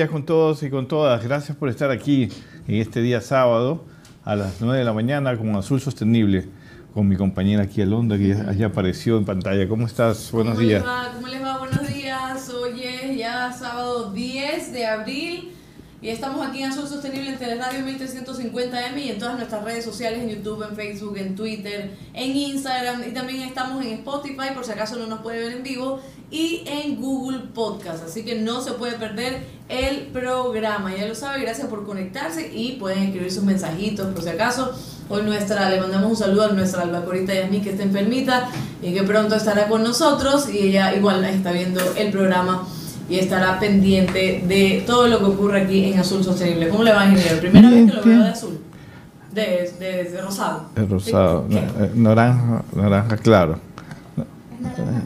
Días con todos y con todas. Gracias por estar aquí en este día sábado a las 9 de la mañana con Azul Sostenible, con mi compañera aquí Alondra, que ya, ya apareció en pantalla. ¿Cómo estás? Buenos ¿Cómo días. Les va? ¿Cómo les va? Buenos días. Hoy es ya sábado 10 de abril y estamos aquí en Azul Sostenible en Teleradio 1350M y en todas nuestras redes sociales, en YouTube, en Facebook, en Twitter, en Instagram y también estamos en Spotify por si acaso no nos puede ver en vivo y en Google Podcast. Así que no se puede perder el programa. Ya lo sabe, gracias por conectarse y pueden escribir sus mensajitos por si acaso. Hoy nuestra, le mandamos un saludo a nuestra albacorita Yasmín que está enfermita y que pronto estará con nosotros y ella igual está viendo el programa y estará pendiente de todo lo que ocurre aquí en Azul Sostenible. ¿Cómo le va, ingeniero? Primera Bien, vez que lo veo bien. de azul. De, de, de rosado. El rosado, na- eh, naranja, naranja claro.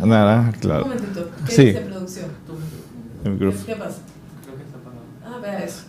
Naranja Un claro. momentito. ¿Qué Sí. dice producción? ¿Qué, qué pasa? Ah, vea eso.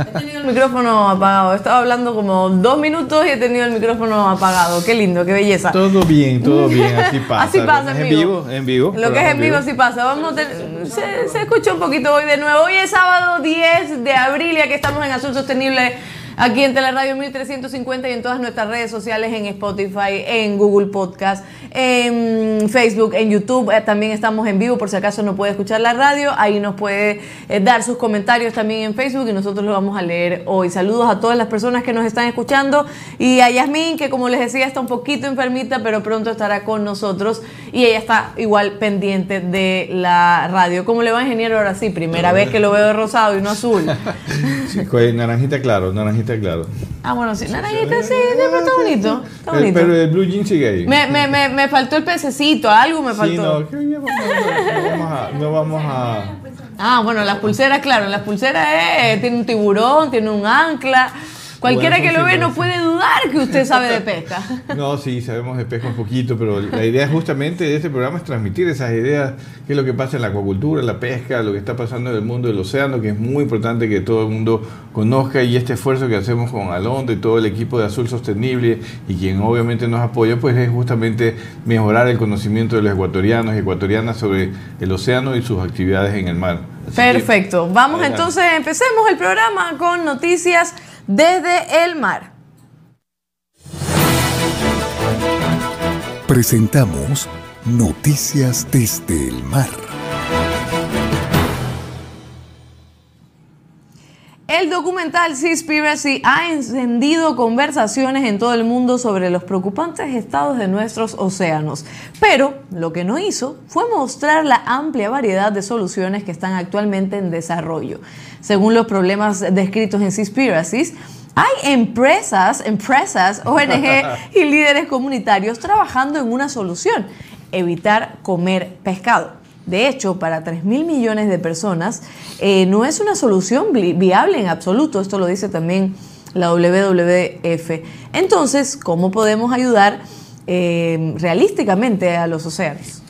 He tenido el micrófono apagado. He estado hablando como dos minutos y he tenido el micrófono apagado. Qué lindo, qué belleza. Todo bien, todo bien, así pasa. Así pasa, en vivo, en vivo. Lo que es en vivo sí pasa. Vamos a tener- se, se escucha un poquito hoy de nuevo. Hoy es sábado 10 de abril y aquí estamos en Azul Sostenible. Aquí en Teleradio 1350 y en todas nuestras redes sociales, en Spotify, en Google Podcast, en Facebook, en YouTube. Eh, también estamos en vivo por si acaso no puede escuchar la radio. Ahí nos puede eh, dar sus comentarios también en Facebook y nosotros los vamos a leer hoy. Saludos a todas las personas que nos están escuchando y a Yasmín, que como les decía está un poquito enfermita, pero pronto estará con nosotros y ella está igual pendiente de la radio. ¿Cómo le va, ingeniero? Ahora sí, primera vez que lo veo de rosado y no azul. Sí, con naranjita claro, naranjita claro. Ah, bueno, sí, naranjita, sí, pero está bonito, está Pero- bonito. Pero el blue jean sigue ahí. Me, me, me, me faltó el pececito, algo me Sí, faltó. vamos, no vamos a... No vamos a Ah, bueno, las pulseras, claro, las pulseras eh, tiene un tiburón, tiene un ancla. Cualquiera que lo ve no puede dudar que usted sabe de pesca. No, sí, sabemos de pesca un poquito, pero la idea justamente de este programa es transmitir esas ideas, qué es lo que pasa en la acuacultura, en la pesca, lo que está pasando en el mundo del océano, que es muy importante que todo el mundo conozca y este esfuerzo que hacemos con Alondo y todo el equipo de Azul Sostenible y quien obviamente nos apoya, pues es justamente mejorar el conocimiento de los ecuatorianos y ecuatorianas sobre el océano y sus actividades en el mar. Perfecto. Vamos Adelante. entonces, empecemos el programa con noticias desde el mar. Presentamos Noticias desde el mar. El documental Seaspiracy ha encendido conversaciones en todo el mundo sobre los preocupantes estados de nuestros océanos. Pero lo que no hizo fue mostrar la amplia variedad de soluciones que están actualmente en desarrollo. Según los problemas descritos en Seaspiracy, hay empresas, empresas, ONG y líderes comunitarios trabajando en una solución, evitar comer pescado. De hecho, para 3 mil millones de personas eh, no es una solución vi- viable en absoluto. Esto lo dice también la WWF. Entonces, ¿cómo podemos ayudar eh, realísticamente a los océanos?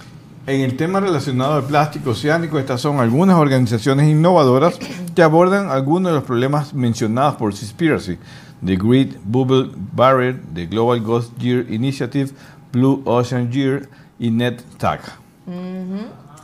En el tema relacionado al plástico oceánico, estas son algunas organizaciones innovadoras que abordan algunos de los problemas mencionados por Seaspiracy, The Great Bubble Barrier, The Global Ghost Year Initiative, Blue Ocean Year y NetTag.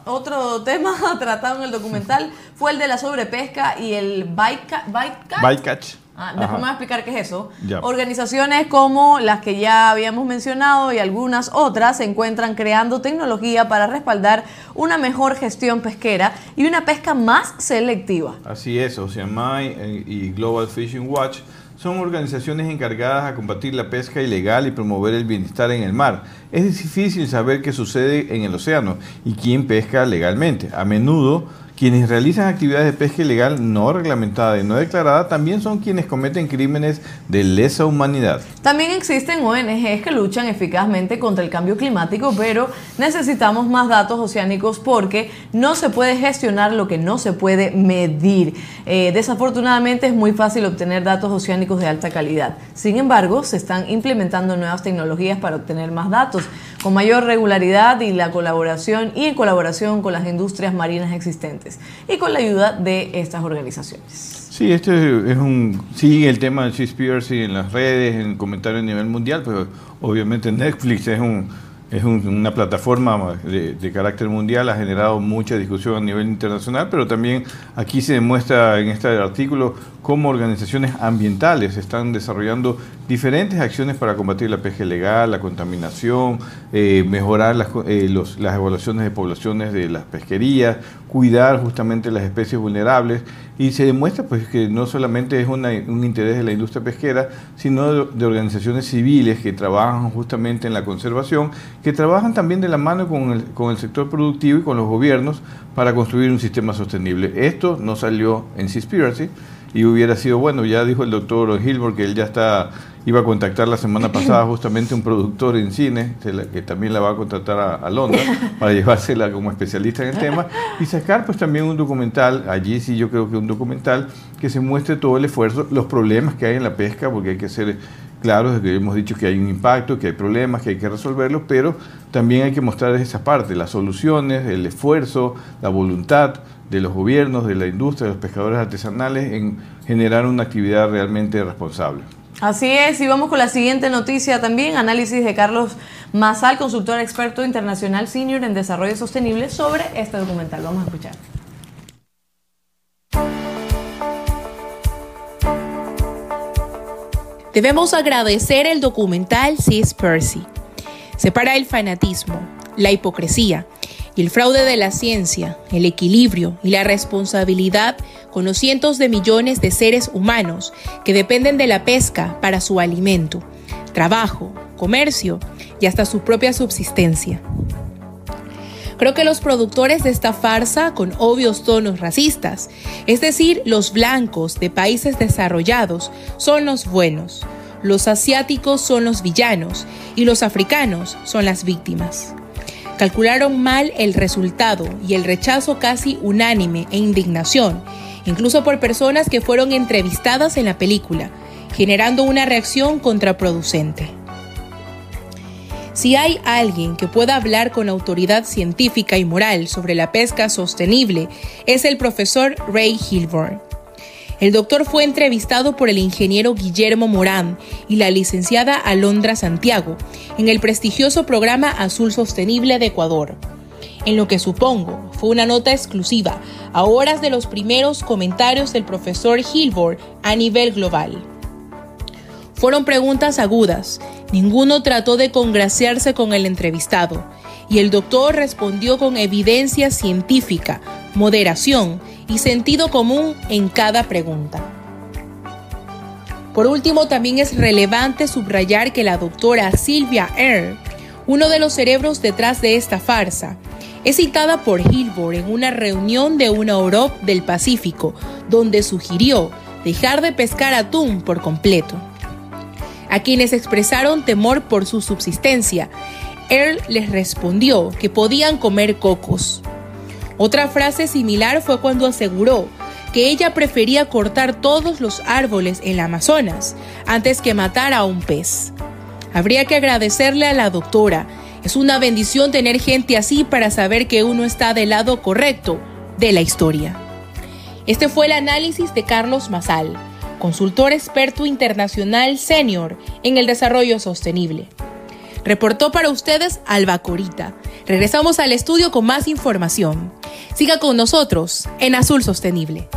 Otro tema tratado en el documental fue el de la sobrepesca y el byca- bycatch. Bycatch. Ah, Ajá. después me voy a explicar qué es eso. Ya. Organizaciones como las que ya habíamos mencionado y algunas otras se encuentran creando tecnología para respaldar una mejor gestión pesquera y una pesca más selectiva. Así es, Oceanmai eh, y Global Fishing Watch son organizaciones encargadas a combatir la pesca ilegal y promover el bienestar en el mar. Es difícil saber qué sucede en el océano y quién pesca legalmente. A menudo, quienes realizan actividades de pesca ilegal no reglamentada y no declarada también son quienes cometen crímenes de lesa humanidad. También existen ONGs que luchan eficazmente contra el cambio climático, pero necesitamos más datos oceánicos porque no se puede gestionar lo que no se puede medir. Eh, desafortunadamente es muy fácil obtener datos oceánicos de alta calidad. Sin embargo, se están implementando nuevas tecnologías para obtener más datos con mayor regularidad y la colaboración y en colaboración con las industrias marinas existentes y con la ayuda de estas organizaciones. Sí, este es un sigue el tema del Seaspiracy en las redes, en comentarios a nivel mundial, pero obviamente Netflix es un es un- una plataforma de, carácter mundial, ha generado mucha discusión a nivel internacional, pero también aquí se demuestra en este artículo cómo organizaciones ambientales están desarrollando diferentes acciones para combatir la pesca ilegal, la contaminación, eh, mejorar las, eh, los- las evaluaciones de poblaciones de las pesquerías, cuidar justamente las especies vulnerables y se demuestra pues que no solamente es una- un interés de la industria pesquera, sino de, organizaciones civiles que trabajan justamente en la conservación, que trabajan también de la mano con el, con el sector productivo y con los gobiernos para construir un sistema sostenible. Esto no salió en Seaspiracy y hubiera sido bueno, ya dijo el doctor Hilbert que él ya está iba a contactar la semana pasada justamente un productor en cine, que también la va a contratar a, a Londra para llevársela como especialista en el tema y sacar pues también un documental, allí sí yo creo que un documental que se muestre todo el esfuerzo, los problemas que hay en la pesca, porque hay que ser claros de que hemos dicho que hay un impacto, que hay problemas, que hay que resolverlos, pero también hay que mostrar esa parte, las soluciones, el esfuerzo, la voluntad de los gobiernos, de la industria, de los pescadores artesanales en generar una actividad realmente responsable. Así es, y vamos con la siguiente noticia también, análisis de Carlos Mazal, consultor experto internacional senior en desarrollo sostenible sobre este documental. Vamos a escuchar. Debemos agradecer el documental Seaspiracy. Separa el fanatismo, la hipocresía y el fraude de la ciencia, el equilibrio y la responsabilidad con los cientos de millones de seres humanos que dependen de la pesca para su alimento, trabajo, comercio y hasta su propia subsistencia. Creo que los productores de esta farsa, con obvios tonos racistas, es decir, los blancos de países desarrollados, son los buenos, los asiáticos son los villanos y los africanos son las víctimas. Calcularon mal el resultado y el rechazo casi unánime e indignación, incluso por personas que fueron entrevistadas en la película, generando una reacción contraproducente. Si hay alguien que pueda hablar con autoridad científica y moral sobre la pesca sostenible, es el profesor Ray Hilborn. El doctor fue entrevistado por el ingeniero Guillermo Morán y la licenciada Alondra Santiago en el prestigioso programa Azul Sostenible de Ecuador. En lo que supongo fue una nota exclusiva a horas de los primeros comentarios del profesor Hilborn a nivel global. Fueron preguntas agudas, ninguno trató de congraciarse con el entrevistado, y el doctor respondió con evidencia científica, moderación y sentido común en cada pregunta. Por último, también es relevante subrayar que la doctora Silvia Earle, uno de los cerebros detrás de esta farsa, es citada por Hilbert en una reunión de una Europa del Pacífico, donde sugirió dejar de pescar atún por completo. A quienes expresaron temor por su subsistencia, Earl les respondió que podían comer cocos. Otra frase similar fue cuando aseguró que ella prefería cortar todos los árboles en la Amazonas antes que matar a un pez. Habría que agradecerle a la doctora. Es una bendición tener gente así para saber que uno está del lado correcto de la historia. Este fue el análisis de Carlos Mazal, consultor experto internacional senior en el desarrollo sostenible. Reportó para ustedes Alba Corita. Regresamos al estudio con más información. Siga con nosotros en Azul Sostenible.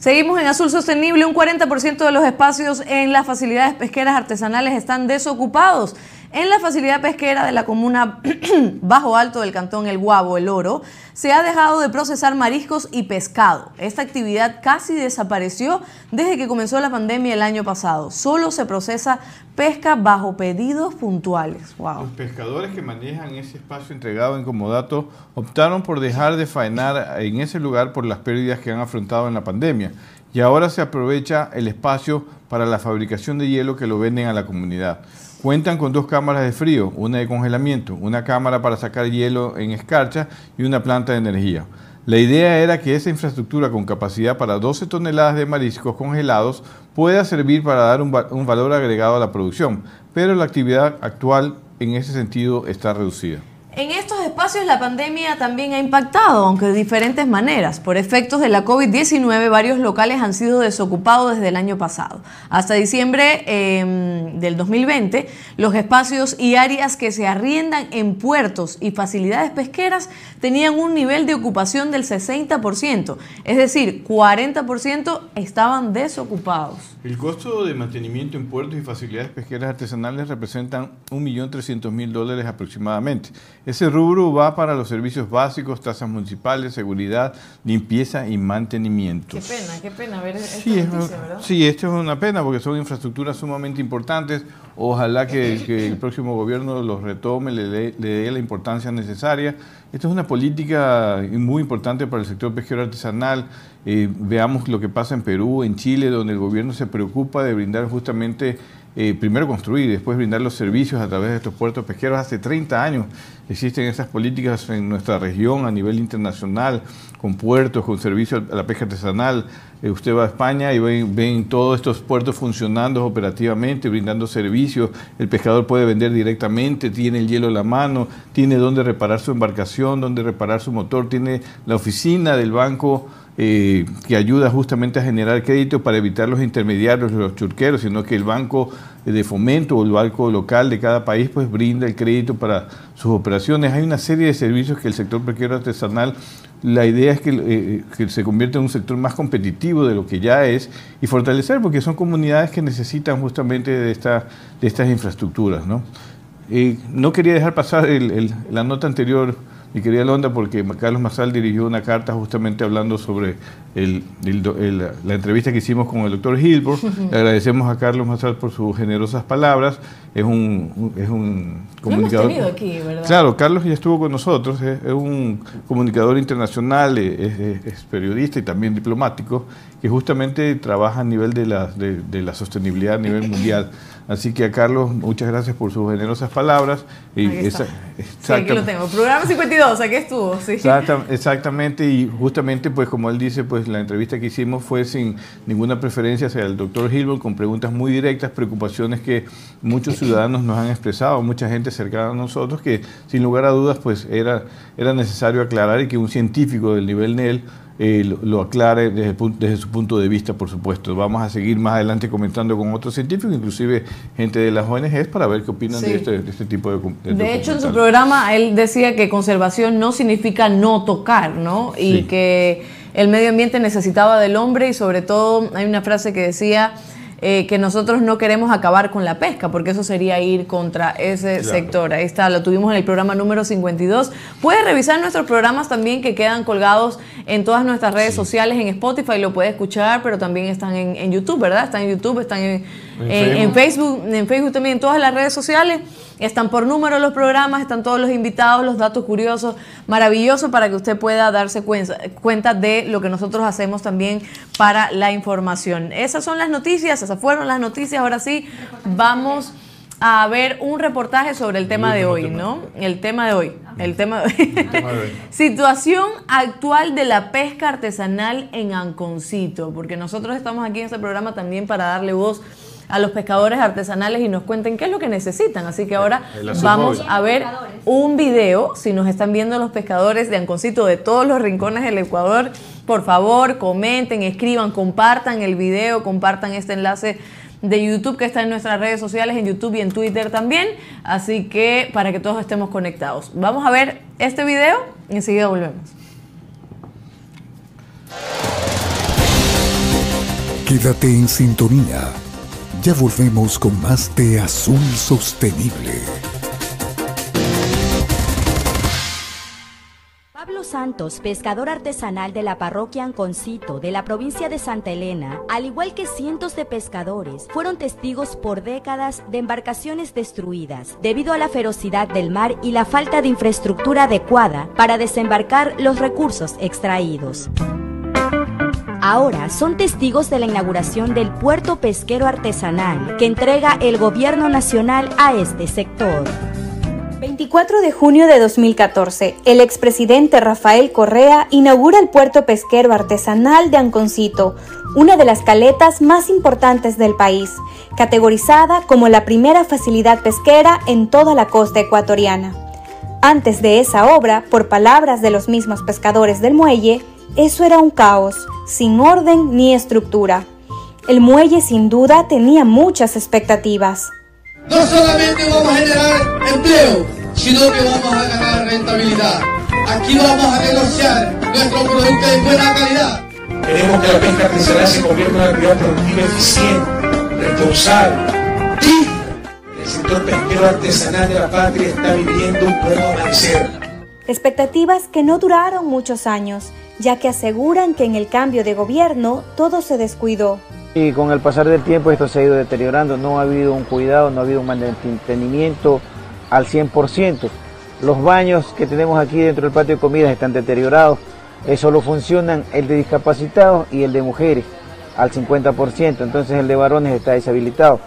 Seguimos en Azul Sostenible. Un 40% de los espacios en las facilidades pesqueras artesanales están desocupados. En la facilidad pesquera de la comuna Bajo Alto del Cantón El Guabo, El Oro, se ha dejado de procesar mariscos y pescado. Esta actividad casi desapareció desde que comenzó la pandemia el año pasado. Solo se procesa pesca bajo pedidos puntuales. Wow. Los pescadores que manejan ese espacio entregado en comodato optaron por dejar de faenar en ese lugar por las pérdidas que han afrontado en la pandemia y ahora se aprovecha el espacio para la fabricación de hielo que lo venden a la comunidad. Cuentan con dos cámaras de frío, una de congelamiento, una cámara para sacar hielo en escarcha y una planta de energía. La idea era que esa infraestructura con capacidad para 12 toneladas de mariscos congelados pueda servir para dar un, un valor agregado a la producción, pero la actividad actual en ese sentido está reducida. En estos espacios la pandemia también ha impactado, aunque de diferentes maneras. Por efectos de la COVID-19, varios locales han sido desocupados desde el año pasado. Hasta diciembre eh, del 2020, los espacios y áreas que se arriendan en puertos y facilidades pesqueras tenían un nivel de ocupación del 60%, es decir, 40% estaban desocupados. El costo de mantenimiento en puertos y facilidades pesqueras artesanales representan 1.300.000 dólares aproximadamente. Ese rubro va para los servicios básicos, tasas municipales, seguridad, limpieza y mantenimiento. Qué pena, qué pena ver esta Sí, es, noticia, ¿verdad? sí, esto es una pena porque son infraestructuras sumamente importantes. Ojalá que, que el próximo gobierno los retome, le dé- le dé la importancia necesaria. Esto es una política muy importante para el sector pesquero artesanal. Veamos lo que pasa en Perú, en Chile, donde el gobierno se preocupa de brindar justamente, eh, primero construir y después brindar los servicios a través de estos puertos pesqueros. Hace 30 años existen esas políticas en nuestra región a nivel internacional, con puertos, con servicio a la pesca artesanal. eh, usted va a España y ven, ven todos estos puertos funcionando operativamente, brindando servicios. El pescador puede vender directamente, tiene el hielo en la mano, tiene dónde reparar su embarcación, dónde reparar su motor, tiene la oficina del banco eh, que ayuda justamente a generar crédito para evitar los intermediarios, los churqueros, sino que el banco de fomento o el banco local de cada país pues brinda el crédito para sus operaciones. Hay una serie de servicios que el sector pesquero artesanal la idea es que, eh, que, se convierta en un sector más competitivo de lo que ya es y fortalecer, porque son comunidades que necesitan justamente de, esta, de estas infraestructuras. ¿no? Eh, no quería dejar pasar el, la nota anterior mi querida Londa, porque Carlos Mazal dirigió una carta justamente hablando sobre el, el, la entrevista que hicimos con el doctor Hilbert. Le agradecemos a Carlos Mazal por sus generosas palabras. Es un, es un comunicador. Hemos aquí, ¿verdad? Claro, Carlos ya estuvo con nosotros. Es, es un comunicador internacional, es, es, periodista y también diplomático, que justamente trabaja a nivel de la, de, de la sostenibilidad a nivel mundial. Así que a Carlos, muchas gracias por sus generosas palabras. Y esa, sí, aquí lo tengo. Programa 52, aquí estuvo. Sí. Exacta, exactamente, y justamente, pues como él dice, pues la entrevista que hicimos fue sin ninguna preferencia hacia el doctor Hilbert, con preguntas muy directas, preocupaciones que muchos ciudadanos nos han expresado, mucha gente cercana a nosotros, que sin lugar a dudas, pues era, era necesario aclarar y que un científico del nivel NEL eh, lo, lo, aclare desde, desde, su punto de vista, por supuesto. Vamos a seguir más adelante comentando con otros científicos, inclusive gente de las ONGs, para ver qué opinan sí. de, este, de, este, tipo de... De, de hecho, en su programa él decía que conservación no significa no tocar, ¿no? Y que el medio ambiente necesitaba del hombre y sobre todo hay una frase que decía... Eh, que nosotros no queremos acabar con la pesca, porque eso sería ir contra ese claro. sector. Ahí está, lo tuvimos en el programa número 52. Puedes revisar nuestros programas también que quedan colgados en todas nuestras redes sí. sociales, en Spotify lo puedes escuchar, pero también están en, en YouTube, ¿verdad? Están en YouTube, están en, en, en, Facebook, en Facebook también, en todas las redes sociales. Están por número los programas, están todos los invitados, los datos curiosos, maravilloso para que usted pueda darse cuenta, cuenta de lo que nosotros hacemos también para la información. Esas son las noticias, esas fueron las noticias. Ahora sí, vamos a ver un reportaje sobre el tema de hoy, ¿no? El tema de hoy. El tema de hoy. Situación actual de la pesca artesanal en Anconcito, porque nosotros estamos aquí en este programa también para darle voz a los pescadores artesanales y nos cuenten qué es lo que necesitan. Así que ahora vamos a ver un video. Si nos están viendo los pescadores de Anconcito de todos los rincones del Ecuador, por favor, comenten, escriban, compartan el video, compartan este enlace de YouTube que está en nuestras redes sociales, en YouTube y en Twitter también. Así que para que todos estemos conectados. Vamos a ver este video y enseguida volvemos. Quédate en sintonía. Ya volvemos con más de Azul Sostenible. Pablo Santos, pescador artesanal de la parroquia Anconcito de la provincia de Santa Elena, al igual que cientos de pescadores, fueron testigos por décadas de embarcaciones destruidas debido a la ferocidad del mar y la falta de infraestructura adecuada para desembarcar los recursos extraídos. Ahora son testigos de la inauguración del puerto pesquero artesanal que entrega el gobierno nacional a este sector. 24 de junio de 2014, el expresidente Rafael Correa inaugura el puerto pesquero artesanal de Anconcito, una de las caletas más importantes del país, categorizada como la primera facilidad pesquera en toda la costa ecuatoriana. Antes de esa obra, por palabras de los mismos pescadores del muelle, eso era un caos, sin orden ni estructura. El muelle sin duda tenía muchas expectativas. No solamente vamos a generar empleo, sino que vamos a ganar rentabilidad. Aquí vamos a negociar nuestro producto de buena calidad. Queremos que la pesca artesanal se convierta en una actividad productiva eficiente, responsable, digna. El sector pesquero artesanal de la patria está viviendo un nuevo amanecer. Expectativas que no duraron muchos años, ya que aseguran que en el cambio de gobierno todo se descuidó. Y con el pasar del tiempo esto se ha ido deteriorando, no ha habido un cuidado, no ha habido un mantenimiento al 100%. Los baños que tenemos aquí dentro del patio de comidas están deteriorados, eh, solo funcionan el de discapacitados y el de mujeres al 50%, entonces el de varones está deshabilitado.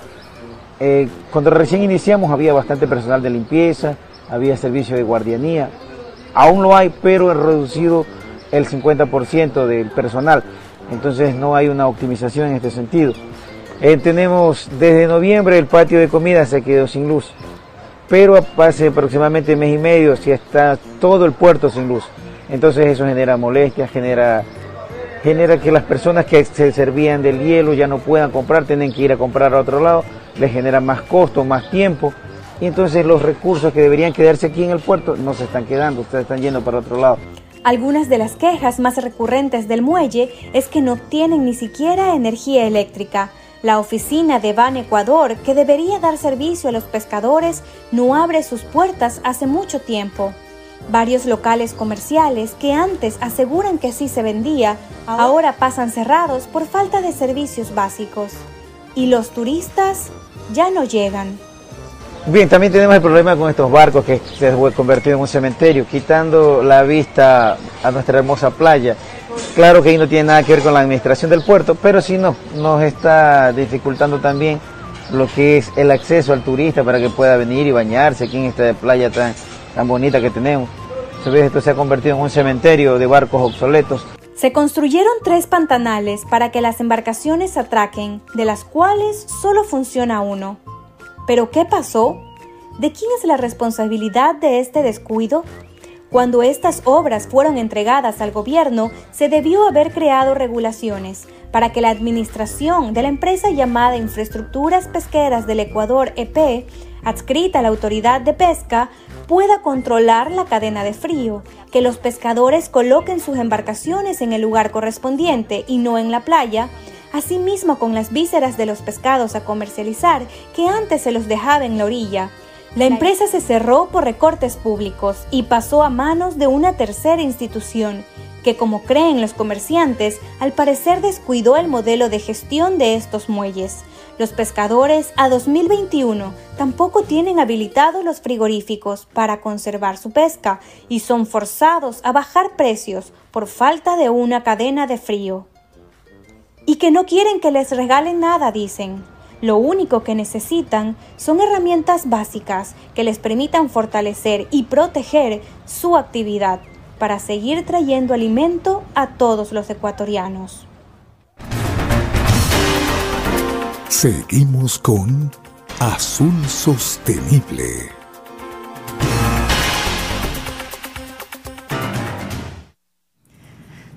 Eh, cuando recién iniciamos había bastante personal de limpieza, había servicio de guardianía, aún lo hay, pero es reducido el 50% del personal. Entonces no hay una optimización en este sentido. Eh, tenemos desde noviembre el patio de comida se quedó sin luz, pero hace aproximadamente mes y medio si está todo el puerto sin luz. Entonces eso genera molestias, genera, genera que las personas que se servían del hielo ya no puedan comprar, tienen que ir a comprar a otro lado, les genera más costo, más tiempo. Y entonces los recursos que deberían quedarse aquí en el puerto no se están quedando, ustedes están yendo para otro lado. Algunas de las quejas más recurrentes del muelle es que no tienen ni siquiera energía eléctrica. La oficina de Ban Ecuador, que debería dar servicio a los pescadores, no abre sus puertas hace mucho tiempo. Varios locales comerciales que antes aseguran que sí se vendía, ahora pasan cerrados por falta de servicios básicos. Y los turistas ya no llegan. Bien, también tenemos el problema con estos barcos que se han convertido en un cementerio, quitando la vista a nuestra hermosa playa. Claro que ahí no tiene nada que ver con la administración del puerto, pero sí nos, está dificultando también lo que es el acceso al turista para que pueda venir y bañarse aquí en esta playa tan, bonita que tenemos. Esto se ha convertido en un cementerio de barcos obsoletos. Se construyeron tres pantanales para que las embarcaciones atraquen, de las cuales solo funciona uno. ¿Pero qué pasó? ¿De quién es la responsabilidad de este descuido? Cuando estas obras fueron entregadas al gobierno, se debió haber creado regulaciones para que la administración de la empresa llamada Infraestructuras Pesqueras del Ecuador EP, adscrita a la autoridad de pesca, pueda controlar la cadena de frío, que los pescadores coloquen sus embarcaciones en el lugar correspondiente y no en la playa, asimismo con las vísceras de los pescados a comercializar que antes se los dejaba en la orilla. La empresa se cerró por recortes públicos y pasó a manos de una tercera institución, que como creen los comerciantes, al parecer descuidó el modelo de gestión de estos muelles. Los pescadores a 2021 tampoco tienen habilitados los frigoríficos para conservar su pesca y son forzados a bajar precios por falta de una cadena de frío y que no quieren que les regalen nada, dicen. Lo único que necesitan son herramientas básicas que les permitan fortalecer y proteger su actividad para seguir trayendo alimento a todos los ecuatorianos. Seguimos con Azul Sostenible.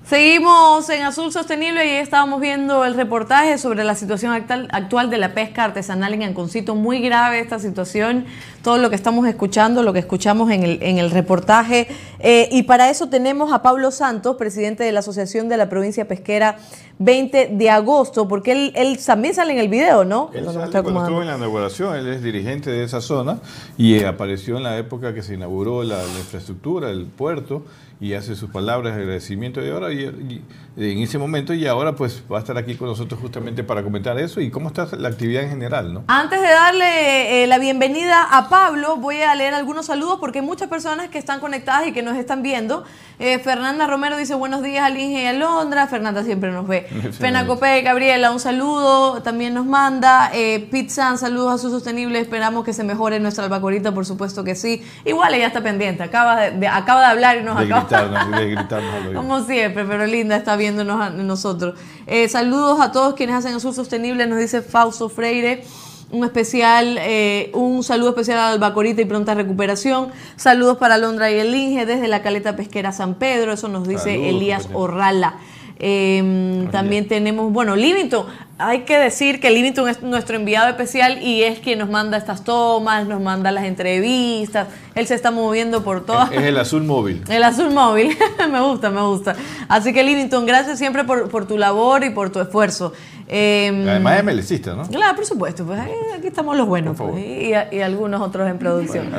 Seguimos en Azul Sostenible y estábamos viendo el reportaje sobre la situación actual, de la pesca artesanal en Anconcito. Muy grave esta situación, todo lo que estamos escuchando, lo que escuchamos en el, en el reportaje. Eh, y para eso tenemos a Pablo Santos, presidente de la Asociación de la Provincia Pesquera 20 de agosto, porque él, él también sale en el video, ¿no? Él sale cuando estuvo en la inauguración, él es dirigente de esa zona y apareció en la época que se inauguró la, la infraestructura, el puerto y hace sus palabras de agradecimiento de ahora y, en ese momento y ahora pues va a estar aquí con nosotros justamente para comentar eso y cómo está la actividad en general, ¿no? Antes de darle eh, la bienvenida a Pablo, voy a leer algunos saludos porque hay muchas personas que están conectadas y que nos están viendo. Eh, Fernanda Romero dice buenos días a Linge y a Londra. Fernanda siempre nos ve. Pena Copé, Gabriela, un saludo. También nos manda. Eh, Pizza, saludos a su sostenible. Esperamos que se mejore nuestra albacorita, por supuesto que sí. Igual ella está pendiente. Acaba de, acaba de hablar y nos acaba Como siempre, pero linda está viéndonos a nosotros. Eh, saludos a todos quienes hacen Azul Sostenible, nos dice Fausto Freire. Un especial, eh, un saludo especial a Albacorita y pronta recuperación. Saludos para Londra y el Inge desde la caleta pesquera San Pedro. Eso nos dice Elías Orrala. Em, también tenemos, bueno, Livington. Hay que decir que Livington es nuestro enviado especial y es quien nos manda estas tomas, nos manda las entrevistas. Él se está moviendo por todas. Es, el azul móvil. El azul móvil. me gusta, me gusta. Así que Livington, gracias siempre por, por tu labor y por tu esfuerzo. Eh, Además es melecista, ¿no? Claro, por supuesto. Pues aquí estamos los buenos pues, y, algunos otros en producción.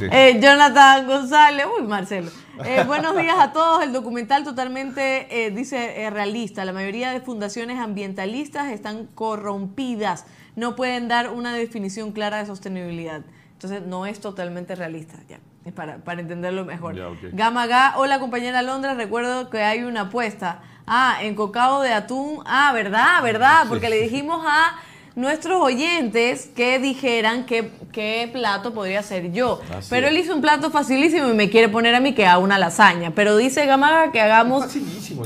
Eh, Jonathan González, uy, Marcelo. Eh, buenos días a todos. El documental totalmente, eh, dice, eh, realista. La mayoría de fundaciones ambientalistas están corrompidas. No pueden dar una definición clara de sostenibilidad. Entonces, no es totalmente realista. Ya, para, para entenderlo mejor. Gama Ga, hola compañera Londra. Recuerdo que hay una apuesta. Ah, en cocado de atún. Ah, ¿verdad? ¿Verdad? Porque le dijimos a nuestros oyentes que dijeran qué, qué plato podría ser yo. Pero él hizo un plato facilísimo y me quiere poner a mí que haga una lasaña. Pero dice Gamaga que hagamos.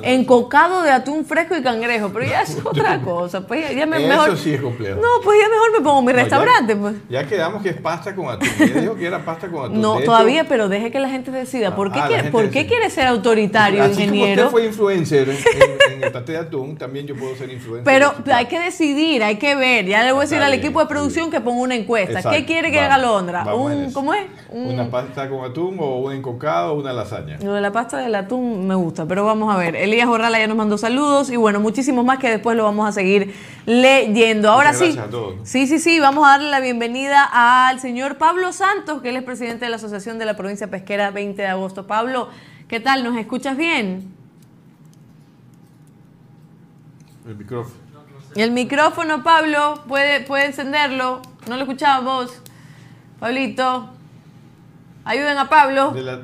Encocado de atún fresco y cangrejo, pero ya es otra cosa. Pues ya, ya me, Eso mejor, sí es complejo. No, pues ya mejor me pongo mi No, ya- restaurante. Pues. Ya quedamos que es pasta con atún. Ella dijo que era pasta con atún. No, De hecho, todavía, pero deje que la gente decida. ¿Por qué, Ah, quiere, ¿por qué quiere ser autoritario, Así como ingeniero? usted fue influencer en, en- en el paté de atún, también yo puedo ser influencer. Pero hay que decidir, hay que ver. Ya le voy a decir al equipo de producción que ponga una encuesta. Exacto, ¿Qué quiere que vamos, haga Londra? vamos Un. ¿Cómo es? Un- Una pasta con atún o un encocado o una lasaña. Lo de la pasta del atún me gusta, pero vamos a ver. Elías Borrala ya nos mandó saludos y bueno, muchísimos más que después lo vamos a seguir leyendo. Ahora Muchas sí. a todos. Sí, sí, sí, vamos a darle la bienvenida al señor Pablo Santos, que él es presidente de la Asociación de la Provincia Pesquera 20 de agosto. Pablo, ¿qué tal? ¿Nos escuchas bien? El micrófono. El micrófono, Pablo, puede, puede encenderlo. No lo escuchamos. Pablito, ayuden a Pablo. De la-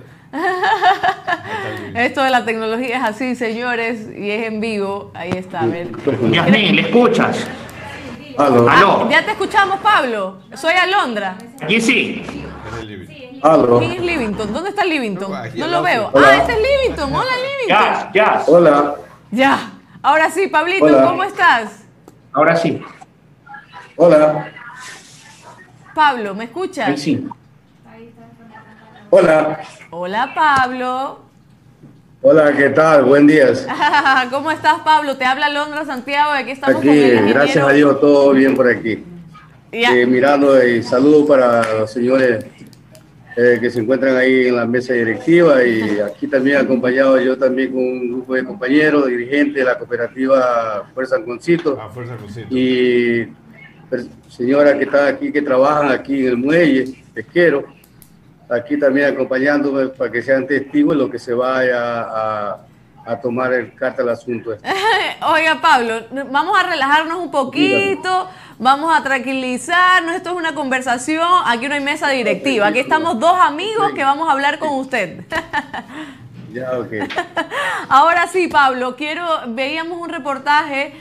Esto de la tecnología es así, señores, y es en vivo. Ahí está, a ver. Yasmín, ¿le escuchas? Aló. Ah, ya te escuchamos, Pablo. Soy Alondra. Aquí sí. Aló. ¿Quién es Livington? ¿Dónde está Livington? No lo veo. Hola. Ah, este es Livington. Hola, Livington. Ya, ya. Hola. Ya. Ahora sí, Pablito, Hola. ¿cómo estás? Ahora sí. Hola. Pablo, ¿me Ahí escuchas? sí. Hola. Hola, Pablo. Hola, ¿qué tal? Buen día. ¿Cómo estás, Pablo? Te habla Londra Santiago aquí estamos Aquí, con el gracias a Dios, todo bien por aquí. Eh, mirando y saludo para los señores eh, que se encuentran ahí en la mesa directiva y aquí también acompañado yo también con un grupo de compañeros, dirigentes de la cooperativa Fuerza Alconcito A fuerza cosita. y señoras que están aquí, que trabajan aquí en el muelle pesquero, aquí también acompañándome para que sean testigos de lo que se vaya a, a tomar el carta al asunto. este. Oiga, Pablo, vamos a relajarnos un poquito, vamos a tranquilizarnos. Esto es una conversación. Aquí no hay mesa directiva. Aquí estamos dos amigos que vamos a hablar con usted. Ya, ok. Ahora sí, Pablo, quiero. Veíamos un reportaje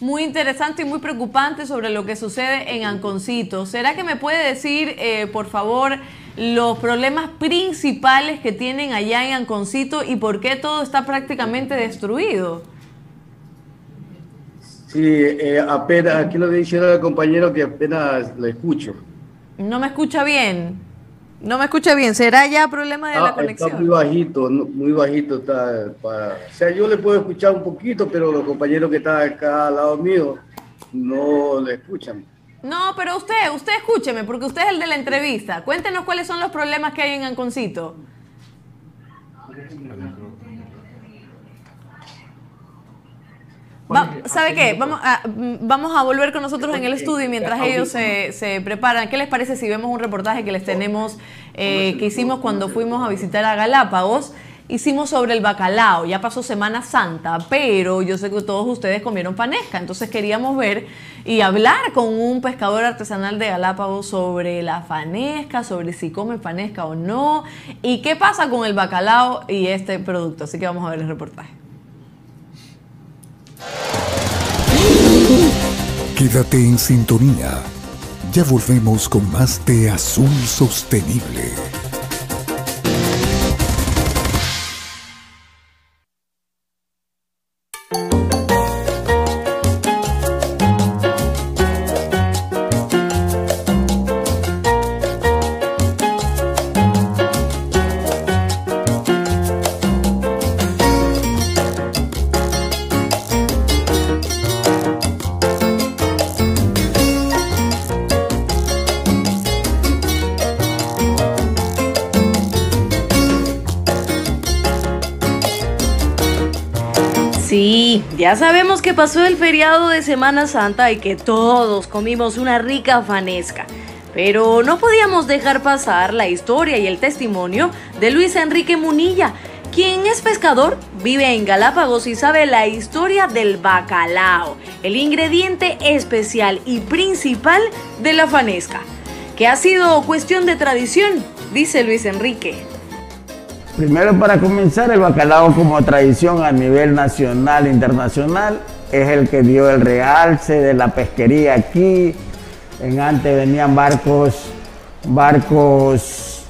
muy interesante y muy preocupante sobre lo que sucede en Anconcito. ¿Será que me puede decir, eh, por favor, los problemas principales que tienen allá en Anconcito y por qué todo está prácticamente destruido? Sí, eh, apenas, aquí lo diciendo el compañero que apenas lo escucho. No me escucha bien. No me escucha bien. ¿Será ya problema de Ah, la está muy conexión? bajito, muy bajito está. Para, o sea, yo le puedo escuchar un poquito, pero los compañeros que están acá al lado mío no le escuchan. No, pero usted, usted escúcheme, porque usted es el de la entrevista. Cuéntenos cuáles son los problemas que hay en Anconcito. Va- ¿Sabe qué? Vamos a, mm, vamos a volver con nosotros en el estudio mientras ellos se, se preparan. ¿Qué les parece si vemos un reportaje que les tenemos, eh, que hicimos cuando fuimos a visitar a Galápagos? Hicimos sobre el bacalao, ya pasó Semana Santa, pero yo sé que todos ustedes comieron panesca, entonces queríamos ver y hablar con un pescador artesanal de Galápagos sobre la fanesca, sobre si comen fanesca o no, y qué pasa con el bacalao y este producto. Así que vamos a ver el reportaje. Quédate en sintonía. Ya volvemos con más de Azul Sostenible. Que pasó el feriado de Semana Santa y que todos comimos una rica fanesca. Pero no podíamos dejar pasar la historia y el testimonio de Luis Enrique Munilla, quien es pescador, vive en Galápagos y sabe la historia del bacalao, el ingrediente especial y principal de la fanesca, que ha sido cuestión de tradición, dice Luis Enrique. Primero para comenzar, el bacalao como tradición a nivel nacional e internacional es el que dio el realce de la pesquería aquí. En antes venían barcos, barcos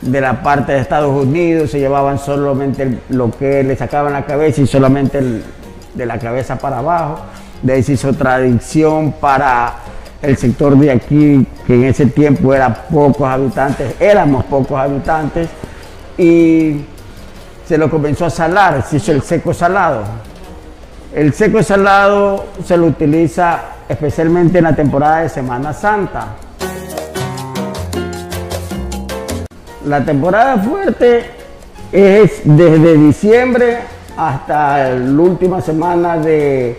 de la parte de Estados Unidos, se llevaban solamente lo que le sacaban la cabeza y solamente de la cabeza para abajo. De ahí se hizo tradición para el sector de aquí, que en ese tiempo eran pocos habitantes, éramos pocos habitantes, y se lo comenzó a salar, se hizo el seco salado. El seco salado se lo utiliza especialmente en la temporada de Semana Santa. La temporada fuerte es desde diciembre hasta la última semana de,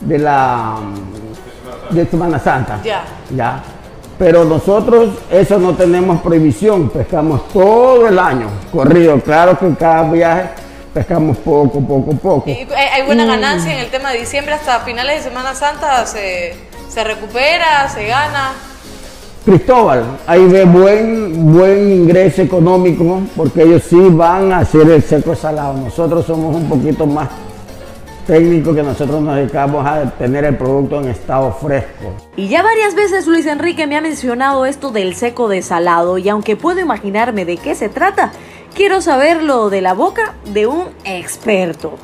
de la de Semana Santa. Ya. Ya. Pero nosotros eso no tenemos prohibición, pescamos todo el año, corrido. Claro que cada viaje pescamos poco, poco, poco. Y hay, buena ganancia en el tema de diciembre hasta finales de Semana Santa se, se recupera, se gana. Cristóbal, ahí ve buen, buen ingreso económico porque ellos sí van a hacer el seco salado. Nosotros somos un poquito más técnicos que nosotros nos dedicamos a tener el producto en estado fresco. Y ya varias veces Luis Enrique me ha mencionado esto del seco de salado y aunque puedo imaginarme de qué se trata, quiero saberlo de la boca de un experto.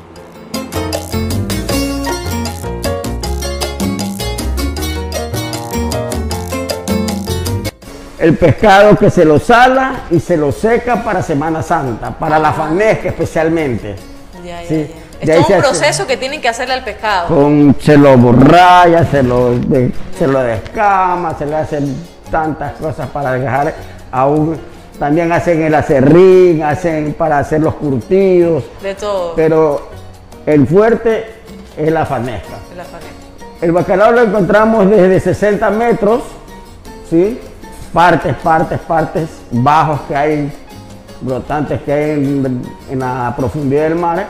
El pescado que se lo sala y se lo seca para Semana Santa, para la fanesca especialmente. Ya, ya, Sí. ya. Es un hace- proceso que tienen que hacerle al pescado. Con, se lo borraya, se lo, de- se lo descama, se le hacen tantas cosas para dejar aún. También hacen el acerrín, hacen para hacer los curtidos, De todo. pero el fuerte es la fanesca. la. El bacalao lo encontramos desde 60 metros, ¿sí? Partes, partes, partes, bajos que hay, brotantes que hay en, en la profundidad del mar.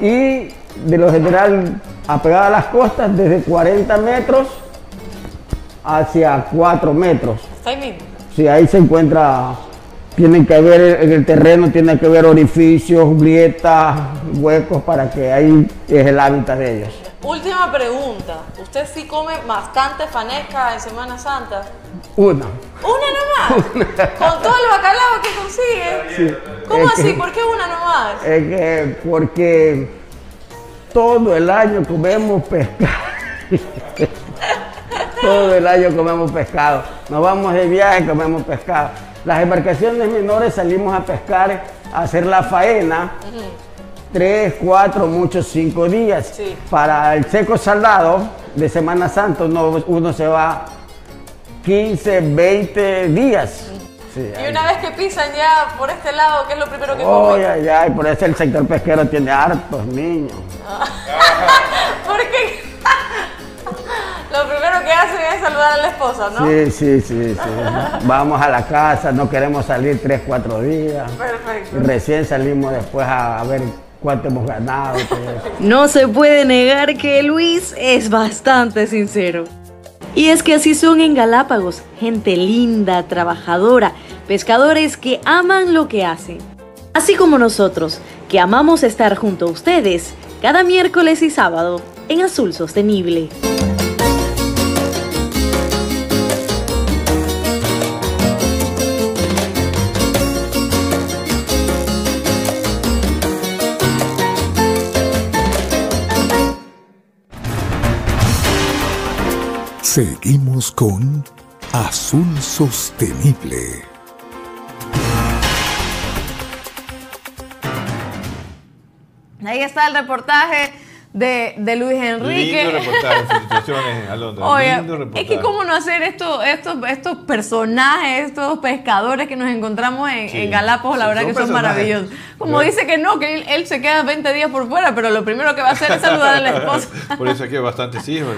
Y de lo general, apegada a las costas, desde 40 metros hacia 4 metros. Está ahí mismo. Si ahí se encuentra, tienen que haber en el terreno, tiene que haber orificios, grietas, huecos para que ahí es el hábitat de ellos. Última pregunta. ¿Usted sí come bastante fanesca en Semana Santa? Una. ¿Una nomás? ¿Con todo el bacalao que consigue? Sí. ¿Cómo Es así? que- ¿Por qué una nomás? Es que porque todo el año comemos pescado. todo el año comemos pescado. Nos vamos de viaje, comemos pescado. Las embarcaciones menores salimos a pescar, a hacer la faena. Tres, cuatro, muchos cinco días. Para el seco salado de Semana Santa no, uno se va 15, 20 días. Sí, Y una vez que pisan ya por este lado, ¿qué es lo primero que Oh, comen? ay, ay, por eso el sector pesquero tiene hartos niños. lo primero que hacen es saludar a la esposa, ¿no? Sí, sí, sí, sí. Vamos a la casa, no queremos salir tres, cuatro días. Perfecto. Y recién salimos después a, ver cuánto hemos ganado. No se puede negar que Luis es bastante sincero. Y es que así son en Galápagos, gente linda, trabajadora, pescadores que aman lo que hacen. Así como nosotros, que amamos estar junto a ustedes cada miércoles y sábado en Azul Sostenible. Seguimos con Azul Sostenible. Ahí está el reportaje de, de Luis Enrique. Lindo reportaje, felicitaciones, Alondra. Oye, Lindo es que cómo no hacer esto, estos, estos personajes, estos pescadores que nos encontramos en, Sí. en Galápagos, la Sí, verdad son que son personajes. maravillosos. Como dice que no, que él, él se queda 20 días por fuera, pero lo primero que va a hacer es saludar a la esposa. Por eso aquí hay bastantes hijos.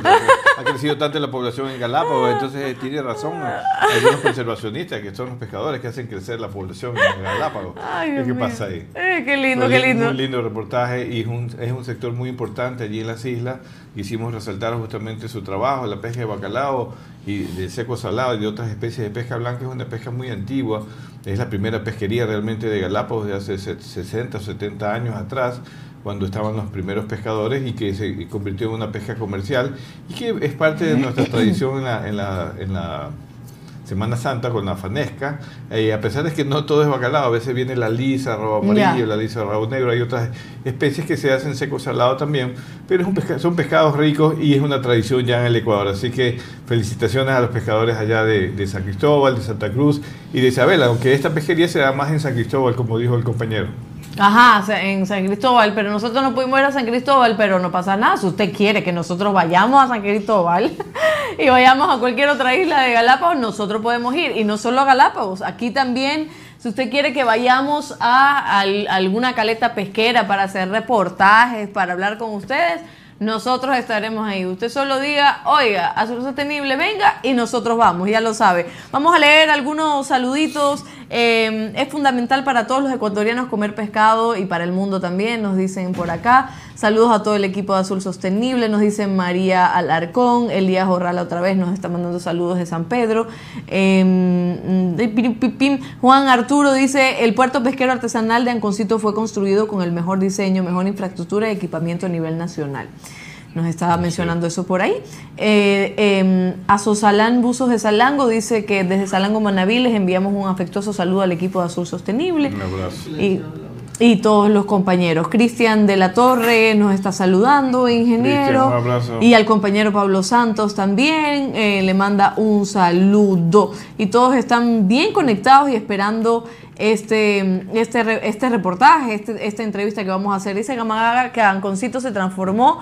ha crecido tanto la población en Galápagos, entonces eh, tiene razón algunos conservacionistas que son los pescadores que hacen crecer la población en Galápagos. Ay, ¿Qué mío. pasa ahí? Qué lindo, qué li- lindo. Un lindo reportaje y es un, es un sector muy importante allí en las islas. Quisimos resaltar justamente su trabajo, la pesca de bacalao y de seco salado y de otras especies de pesca blanca. Es una pesca muy antigua. Es la primera pesquería realmente de Galápagos de hace se- 60 o 70 años atrás cuando estaban los primeros pescadores y que se convirtió en una pesca comercial y que es parte de nuestra tradición en la, en la, en la Semana Santa con la fanesca, eh, a pesar de que no todo es bacalao, a veces viene la lisa, rabo amarillo, Ya. la lisa, rabo negro, hay otras especies que se hacen seco salado también, pero es un pesca- son pescados ricos y es una tradición ya en el Ecuador, así que felicitaciones a los pescadores allá de, de San Cristóbal, de Santa Cruz y de Isabela, aunque esta pesquería se da más en San Cristóbal, como dijo el compañero. Ajá, en San Cristóbal, pero nosotros no pudimos ir a San Cristóbal, pero no pasa nada. Si usted quiere que nosotros vayamos a San Cristóbal y vayamos a cualquier otra isla de Galápagos, nosotros podemos ir. Y no solo a Galápagos, aquí también, si usted quiere que vayamos a, al- alguna caleta pesquera para hacer reportajes, para hablar con ustedes, nosotros estaremos ahí. Usted solo diga, oiga, Azul Sostenible, venga y nosotros vamos, ya lo sabe. Vamos a leer algunos saluditos. Eh, es fundamental para todos los ecuatorianos comer pescado y para el mundo también, nos dicen por acá. Saludos a todo el equipo de Azul Sostenible, nos dicen María Alarcón, Elías Orrala otra vez nos está mandando saludos de San Pedro. Eh, pim. Juan Arturo dice, el puerto pesquero artesanal de Anconcito fue construido con el mejor diseño, mejor infraestructura y equipamiento a nivel nacional. Nos estaba mencionando eso por ahí. Eh, eh, a Sosalán Buzos de Salango dice que desde Salango Manaví les enviamos un afectuoso saludo al equipo de Azul Sostenible. Un abrazo. Y, y todos los compañeros. Cristian de la Torre nos está saludando, ingeniero. Cristian, un abrazo. Y al compañero Pablo Santos también eh, le manda un saludo. Y todos están bien conectados y esperando este, este, este reportaje, este- esta entrevista que vamos a hacer. Dice Gamagaga que Anconcito se transformó,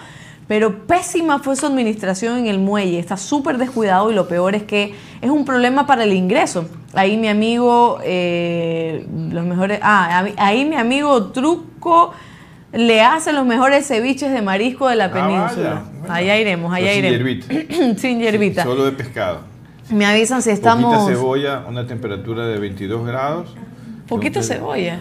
pero pésima fue su administración en el muelle. Está súper descuidado y lo peor es que es un problema para el ingreso. Ahí mi amigo, eh, los mejores, ah, ahí mi amigo Truco le hace los mejores ceviches de marisco de la Ah, península. vaya. Allá iremos, allá Pero sin iremos. hierbita. Sin hierbita. Solo de pescado. Me avisan si Poquita estamos. cebolla, una temperatura de 22 grados. Poquita cebolla.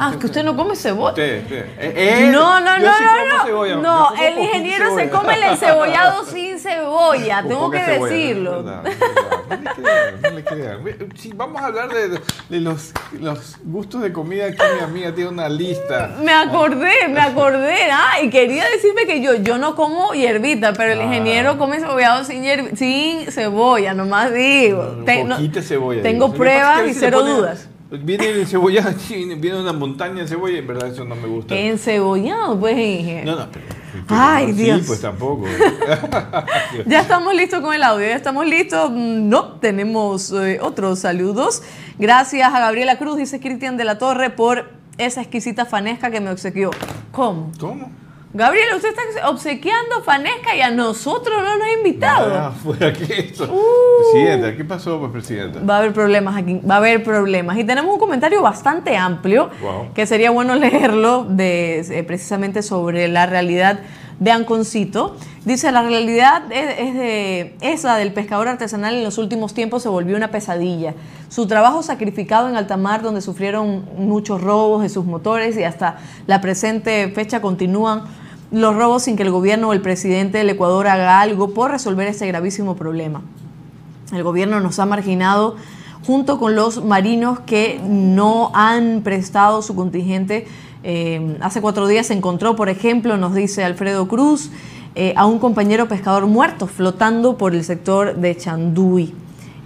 Ah, que usted no come cebolla. Usted, usted. Eh, no, no, no, sí no, no. cebolla, no, el ingeniero se come el encebollado sin cebolla. Tengo que cebolla, decirlo. es es. No le crean, no le. Si vamos a hablar de, de los, los gustos de comida, aquí mi amiga tiene una lista. Me acordé, me acordé, ah, y quería decirme que yo, yo no como hierbita, pero el Ah. ingeniero come cebollado sin, hierbi- sin cebolla, nomás digo. No- Poquita cebolla. tengo digo. Es pruebas y cero ponen- dudas. Viene el cebolla, viene una montaña de cebolla, en verdad eso no me gusta. Encebollado, pues, ingeniero. No, no, pero. Ay, sí, Dios. pues tampoco. Ya estamos listos con el audio, ya estamos listos. Mm, No, tenemos eh, otros saludos. Gracias a Gabriela Cruz, dice Cristian de la Torre, por esa exquisita fanesca que me obsequió. ¿Cómo? ¿Cómo? Gabriela, usted está obsequiando fanesca y a nosotros no nos ha invitado. Ah, fuera que eso. Uh. Presidenta, ¿qué pasó, pues, presidenta? Va a haber problemas aquí, va a haber problemas. Y tenemos un comentario bastante amplio Wow. que sería bueno leerlo de, eh, precisamente sobre la realidad de Anconcito. Dice, la realidad es, de, esa del pescador artesanal en los últimos tiempos se volvió una pesadilla. Su trabajo sacrificado en alta mar, donde sufrieron muchos robos de sus motores y hasta la presente fecha continúan los robos sin que el gobierno o el presidente del Ecuador haga algo por resolver este gravísimo problema. El gobierno nos ha marginado junto con los marinos que no han prestado su contingente. Eh, hace cuatro días se encontró, por ejemplo, nos dice Alfredo Cruz, eh, a un compañero pescador muerto flotando por el sector de Chanduy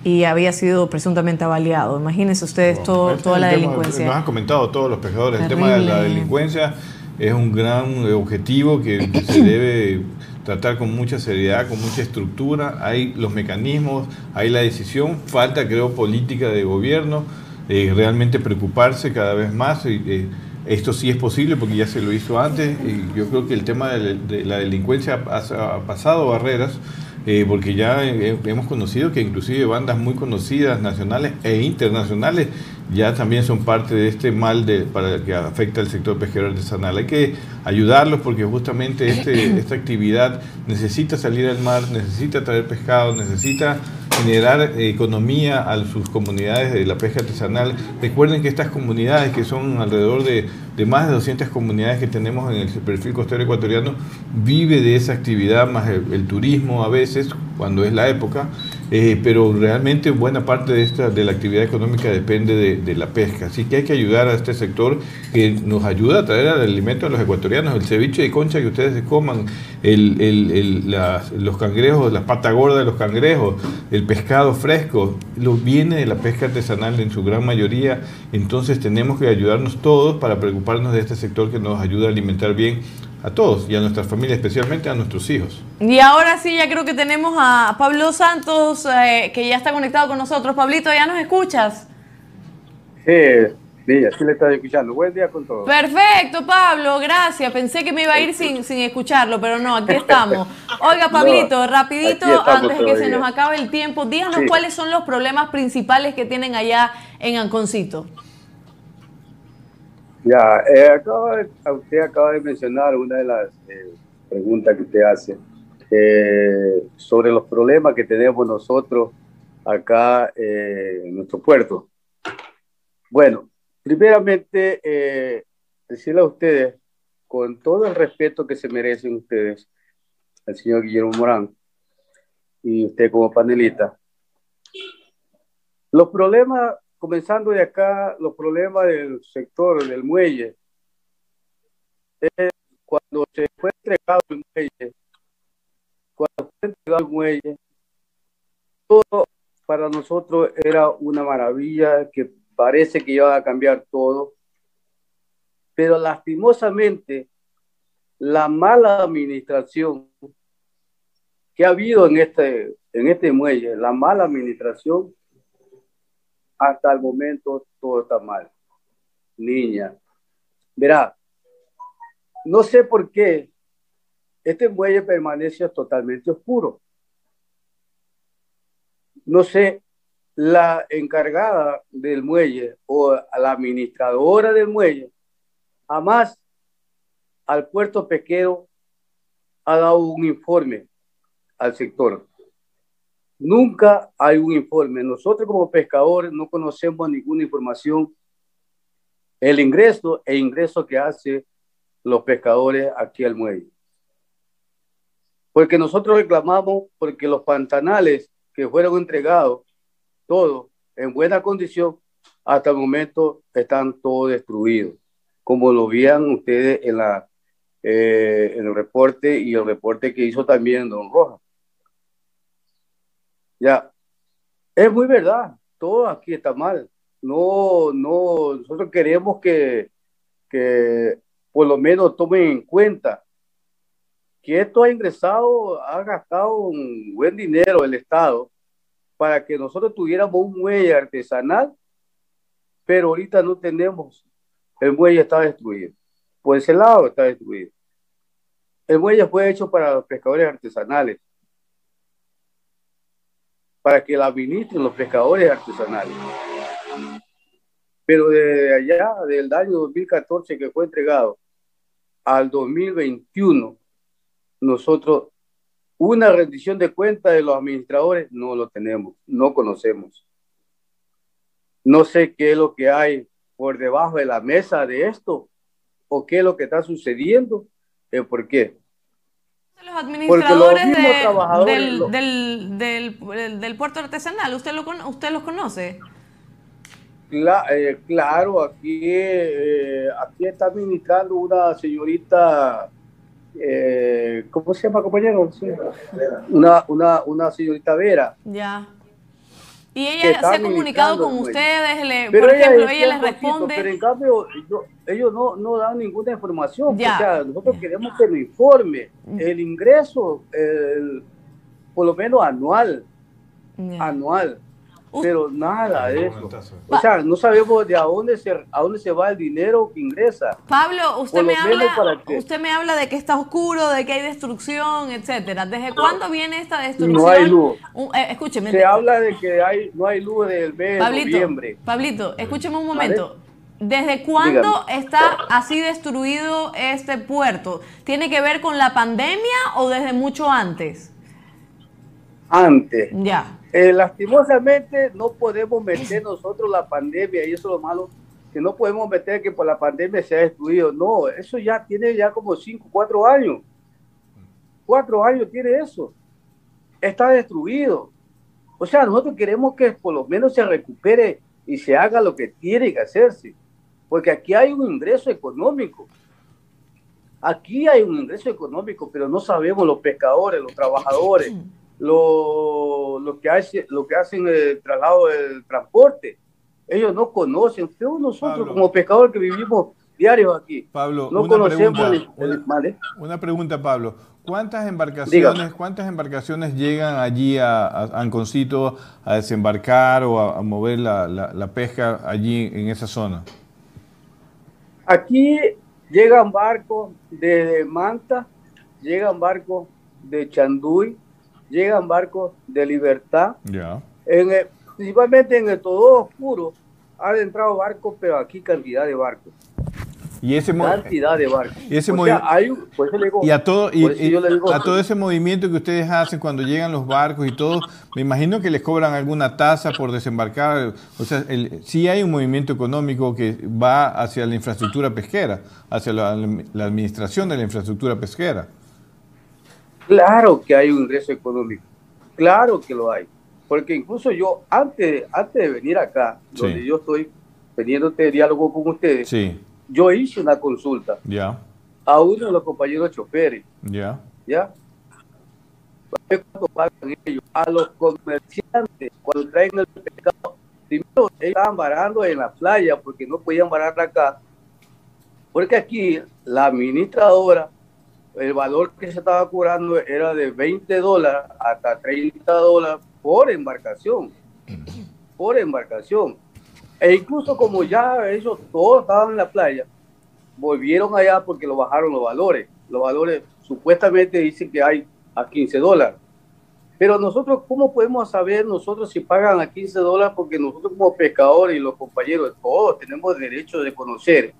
y había sido presuntamente avaliado. Imagínense ustedes todo- Este toda la tema- delincuencia. Nos han comentado todos los pescadores. El tema de la delincuencia es un gran eh, objetivo que se debe tratar con mucha seriedad, con mucha estructura. Hay los mecanismos, hay la decisión. Falta, creo, política de gobierno. eh, realmente preocuparse cada vez más. eh, esto sí es posible porque ya se lo hizo antes. y yo creo que el tema de la, de la delincuencia ha, pasado barreras. eh, porque ya hemos conocido que inclusive bandas muy conocidas, nacionales e internacionales, ya también son parte de este mal de, para que afecta al sector pesquero artesanal. Hay que ayudarlos porque justamente este, esta actividad necesita salir al mar, necesita traer pescado, necesita generar eh, economía a sus comunidades de la pesca artesanal. Recuerden que estas comunidades, que son alrededor de, más de 200 comunidades que tenemos en el perfil costero ecuatoriano, vive de esa actividad más el turismo a veces, cuando es la época. Eh, pero realmente buena parte de, esta, de la actividad económica depende de, la pesca. Así que hay que ayudar a este sector que nos ayuda a traer alimento a los ecuatorianos, el ceviche de concha que ustedes coman, el, el, el, los cangrejos, la pata gorda de los cangrejos, el pescado fresco, lo viene de la pesca artesanal en su gran mayoría. Entonces tenemos que ayudarnos todos para preocuparnos de este sector que nos ayuda a alimentar bien a todos y a nuestra familia, especialmente a nuestros hijos. Y ahora sí, ya creo que tenemos a Pablo Santos, eh, que ya está conectado con nosotros. Pablito, ¿ya nos escuchas? Sí, sí, así le estoy escuchando. Buen día con todos. Perfecto, Pablo, gracias. Pensé que me iba a ir sin, sin escucharlo, pero no, aquí estamos. Oiga, Pablito, no, rapidito, antes de que se nos acabe el tiempo, díganos sí. cuáles son los problemas principales que tienen allá en Anconcito. Ya, eh, acaba de, usted acaba de mencionar una de las eh, preguntas que usted hace eh, sobre los problemas que tenemos nosotros acá en nuestro puerto. Bueno, primeramente, decirle a ustedes, con todo el respeto que se merecen ustedes, al señor Guillermo Morán y usted como panelista, los problemas comenzando de acá, los problemas del sector del muelle, es cuando se fue entregado el muelle, cuando fue entregado el muelle, todo para nosotros era una maravilla que parece que iba a cambiar todo, pero lastimosamente la mala administración que ha habido en este, en este muelle, la mala administración, hasta el momento todo está mal. Niña, verá, no sé por qué este muelle permanece totalmente oscuro. No sé, la encargada del muelle o la administradora del muelle, jamás al puerto pesquero ha dado un informe al sector. Nunca hay un informe. Nosotros como pescadores no conocemos ninguna información. El ingreso e ingreso que hace los pescadores aquí al muelle. Porque nosotros reclamamos porque los pantanales que fueron entregados, todos en buena condición, hasta el momento están todos destruidos, como lo veían ustedes en, la, eh, en el reporte y el reporte que hizo también Don Rojas. Ya, es muy verdad, todo aquí está mal. No, no, nosotros queremos que, que por lo menos tomen en cuenta que esto ha ingresado, ha gastado un buen dinero el Estado para que nosotros tuviéramos un muelle artesanal, pero ahorita no tenemos. El muelle está destruido. Por ese lado está destruido. El muelle fue hecho para los pescadores artesanales para que la administren los pescadores artesanales. Pero de allá, del año 2014 que fue entregado al 2021, nosotros una rendición de cuentas de los administradores no lo tenemos, no conocemos. No sé qué es lo que hay por debajo de la mesa de esto o qué es lo que está sucediendo, eh, ¿por qué? Los administradores de, del, del, del, del, puerto artesanal, ¿usted, lo, usted los conoce? Eh, claro, aquí, eh, aquí está administrando una señorita, eh, ¿cómo se llama, compañero? Sí. Una, una, una señorita Vera. Ya. Y ella se ha comunicado con ustedes, le, por ejemplo, ella, ella les responde. Pero en cambio, yo, ellos no, no dan ninguna información. Ya. O sea, nosotros queremos que nos informe el ingreso, el, por lo menos anual. Ya. Anual. Pero nada de eso. O sea, no sabemos de a dónde se, a dónde se va el dinero que ingresa. Pablo, usted me, habla, que... usted me habla de que está oscuro, de que hay destrucción, etcétera. ¿Desde cuándo viene esta destrucción? No hay luz. Uh, eh, escúcheme. Se habla de que hay, no hay luz desde el mes Pablito, de noviembre. Pablito, escúcheme un momento. ¿Desde cuándo Dígame. está así destruido este puerto? ¿Tiene que ver con la pandemia o desde mucho antes? Antes. Ya. Eh, lastimosamente no podemos meter nosotros la pandemia y eso es lo malo, que no podemos meter que por la pandemia se ha destruido. No, eso ya tiene ya como cinco, cuatro años. Cuatro años tiene eso. Está destruido. O sea, nosotros queremos que por lo menos se recupere y se haga lo que tiene que hacerse, porque aquí hay un ingreso económico. Aquí hay un ingreso económico, pero no sabemos los pescadores, los trabajadores, lo, lo que, hace, lo que hacen el traslado del transporte. Ellos no conocen. Pero nosotros Pablo. como pescadores que vivimos diarios aquí, Pablo, no una conocemos pregunta, el- el- ¿vale? Una pregunta, Pablo. ¿Cuántas embarcaciones, cuántas embarcaciones llegan allí a, a Anconcito a desembarcar o a, a mover la, la- la pesca allí en esa zona? Aquí llegan barcos de Manta, llegan barcos de Chanduy, llegan barcos de Libertad. En el- principalmente en el todo oscuro han entrado barcos, pero aquí cantidad de barcos. Y ese Cantidad de barcos. y ese O movi- sea, hay un- por eso le digo- Y a todo, y, y digo- a todo ese movimiento que ustedes hacen cuando llegan los barcos y todo, me imagino que les cobran alguna tasa por desembarcar. O sea, el, sí hay un movimiento económico que va hacia la infraestructura pesquera, hacia la, la administración de la infraestructura pesquera. Claro que hay un ingreso económico, claro que lo hay, porque incluso yo antes, antes de venir acá, Sí. donde yo estoy teniendo este diálogo con ustedes, Sí, yo hice una consulta a uno de los compañeros choferes, ya. ¿ya? ¿Cuánto pagan ellos? A los comerciantes, cuando traen el pescado, primero ellos estaban varando en la playa porque no podían varar acá, porque aquí la administradora, el valor que se estaba cobrando era de 20 dólares hasta 30 dólares por embarcación, por embarcación. E incluso como ya ellos todos estaban en la playa, volvieron allá porque lo bajaron los valores. Los valores supuestamente dicen que hay a 15 dólares. Pero nosotros, ¿cómo podemos saber nosotros si pagan a 15 dólares? Porque nosotros como pescadores y los compañeros, todos tenemos derecho de conocer,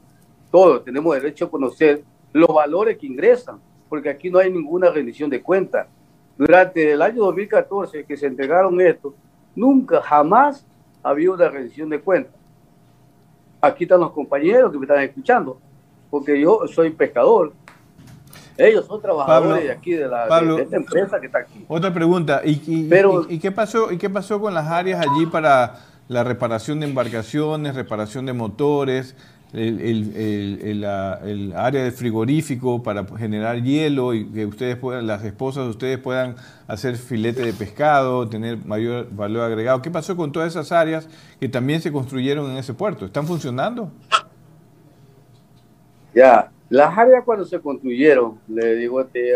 todos tenemos derecho a conocer los valores que ingresan, porque aquí no hay ninguna rendición de cuentas. Durante el año 2014 que se entregaron esto, nunca, jamás había una rendición de cuentas. Aquí están los compañeros que me están escuchando, porque yo soy pescador. Ellos son trabajadores Pablo, de aquí, de, la, de- Pablo, de esta empresa que está aquí. Otra pregunta, ¿y, y- Pero- y- y qué pasó, ¿y qué pasó con las áreas allí para la reparación de embarcaciones, reparación de motores, el, el- el- el- la- el área del frigorífico para generar hielo y que ustedes puedan, las esposas de ustedes puedan hacer filete de pescado, tener mayor valor agregado? ¿Qué pasó con todas esas áreas que también se construyeron en ese puerto? ¿Están funcionando? Ya, las áreas cuando se construyeron, le digo a este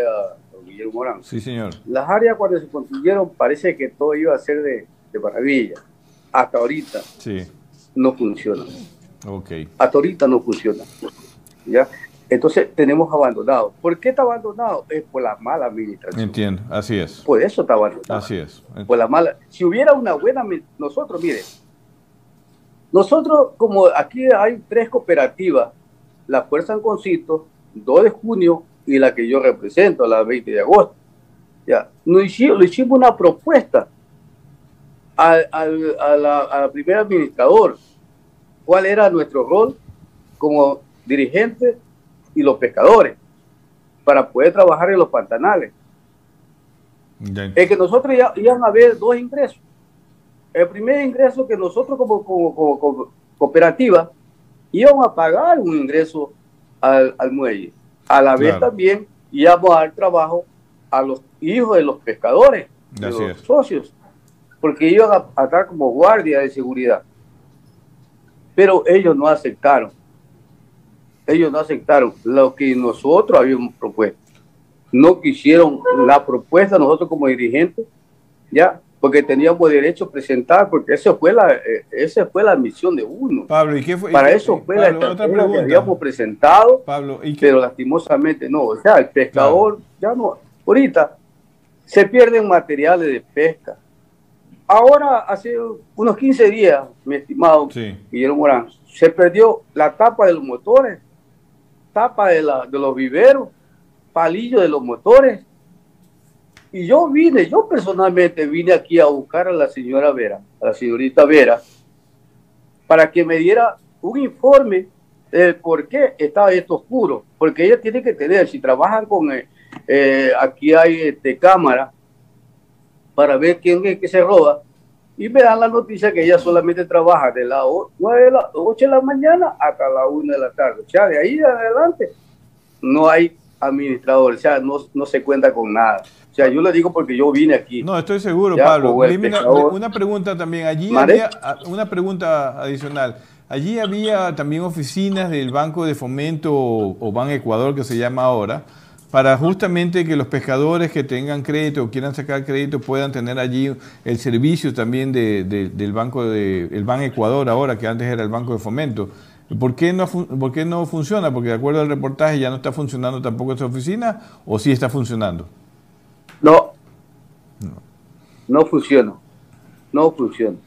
don Guillermo Morán, Sí, señor. las áreas cuando se construyeron parece que todo iba a ser de, de maravilla. Hasta ahorita Sí, no funciona. Ok. Hasta ahorita no funciona. ¿Ya? Entonces tenemos abandonado. ¿Por qué está abandonado? Es por la mala administración. Entiendo, así es. Por eso está abandonado. Así es. Por la mala. Si hubiera una buena, nosotros, mire, nosotros como aquí hay tres cooperativas, la Fuerza Anconcito, 2 de junio y la que yo represento, la 20 de agosto. Ya, nos hicimos, le hicimos una propuesta al, al, a la, al primer administrador, cuál era nuestro rol como dirigentes y los pescadores para poder trabajar en los pantanales. Es que nosotros ya iban a haber dos ingresos. El primer ingreso que nosotros como, como, como- como cooperativa íbamos a pagar un ingreso al, al muelle. A la vez Claro. también íbamos a dar trabajo a los hijos de los pescadores, de Así los es. socios, porque iban a, a estar como guardia de seguridad. Pero ellos no aceptaron. Ellos no aceptaron lo que nosotros habíamos propuesto. No quisieron la propuesta nosotros como dirigentes, ya, porque teníamos derecho a presentar, porque esa fue la, eh, esa fue la misión de uno. Pablo, ¿y qué fue? Para eso fue Pablo, la otra que habíamos presentado, Pablo, ¿y qué- pero lastimosamente no. O sea, el pescador ya no. Ahorita se pierden materiales de pesca. Ahora, hace unos 15 días, mi estimado Guillermo Morán, se perdió la tapa de los motores, tapa de, la, de los viveros, palillo de los motores. Y yo vine, yo personalmente vine aquí a buscar a la señora Vera, a la señorita Vera, para que me diera un informe del por qué estaba esto oscuro. Porque ella tiene que tener, si trabajan con, eh, eh, aquí hay este, cámara para ver quién es que se roba, y me dan la noticia que ella solamente trabaja de las 9 de la 8 de la mañana hasta la 1 de la tarde. O sea, de ahí adelante no hay administrador, o sea, no, no se cuenta con nada. O sea, yo le digo porque yo vine aquí. No, estoy seguro, Ya, Pablo. una, una pregunta también. Allí había ah, una pregunta adicional. Allí había también oficinas del Banco de Fomento o, o Ban Ecuador, que se llama ahora, para justamente que los pescadores que tengan crédito o quieran sacar crédito puedan tener allí el servicio también de- de- del Banco de, el Ban Ecuador ahora, que antes era el Banco de Fomento. ¿Por qué, no, ¿Por qué no funciona? Porque de acuerdo al reportaje ya no está funcionando tampoco esa oficina o sí está funcionando. No. No funciona. No funciona.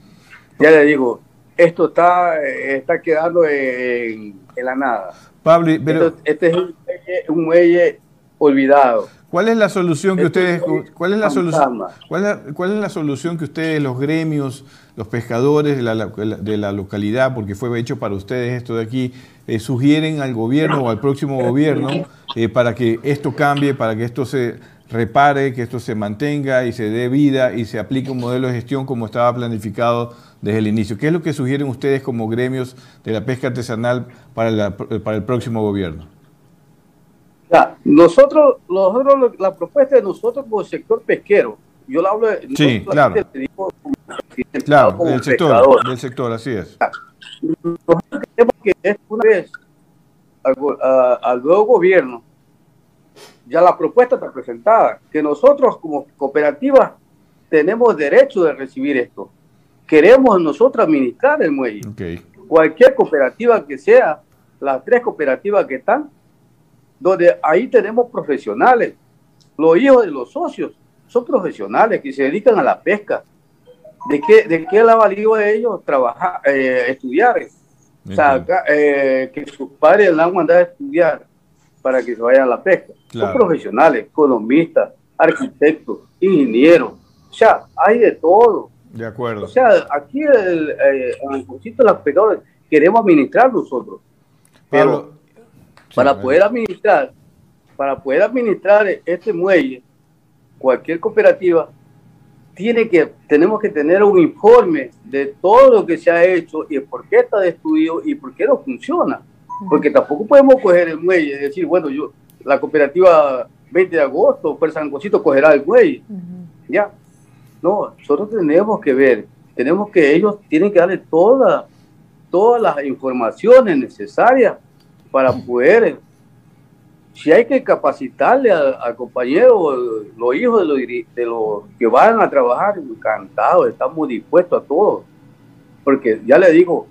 Ya le digo, esto está, eh, está quedando en, en la nada. Pablo, pero... Esto- este es un muelle olvidado. ¿Cuál es la solución que Esto ustedes, es cuál es la solución, cuál es, la- cuál es la solución que ustedes, los gremios, los pescadores de la, de la localidad, porque fue hecho para ustedes esto de aquí, eh, sugieren al gobierno o al próximo gobierno eh, para que esto cambie, para que esto se repare, que esto se mantenga y se dé vida y se aplique un modelo de gestión como estaba planificado desde el inicio? ¿Qué es lo que sugieren ustedes como gremios de la pesca artesanal para, la- para el próximo gobierno? Ya, nosotros, nosotros, la propuesta de nosotros como sector pesquero, yo la hablo de, Sí, claro. digo Claro, del sector, del sector, así es. Nosotros queremos que es una vez al, a- al nuevo gobierno, ya la propuesta está presentada, que nosotros como cooperativa tenemos derecho de recibir esto. Queremos nosotros administrar el muelle. Cualquier cooperativa que sea, las tres cooperativas que están, donde ahí tenemos profesionales. Los hijos de los socios son profesionales que se dedican a la pesca. ¿De qué, de qué le ha valido a ellos trabajar, eh, estudiar? O sea, acá, eh, que sus padres le han mandado a estudiar para que se vayan a la pesca. Claro. Son profesionales, economistas, arquitectos, ingenieros. O sea, hay de todo. De acuerdo. O sea, aquí el, eh, en el de las pescadores queremos administrar nosotros. Pero Pablo, para sí, poder administrar, para poder administrar este muelle, cualquier cooperativa tiene que, tenemos que tener un informe de todo lo que se ha hecho y por qué está destruido y por qué no funciona. Porque tampoco podemos coger el muelle y decir, bueno, yo, la cooperativa 20 de agosto, pues San Cosito cogerá el muelle. Ya. No, nosotros tenemos que ver, tenemos que ellos tienen que darle toda, todas las informaciones necesarias para poder, si hay que capacitarle al, compañero, los hijos de los, de los que van a trabajar, encantados, estamos dispuestos a todo. Porque ya le digo,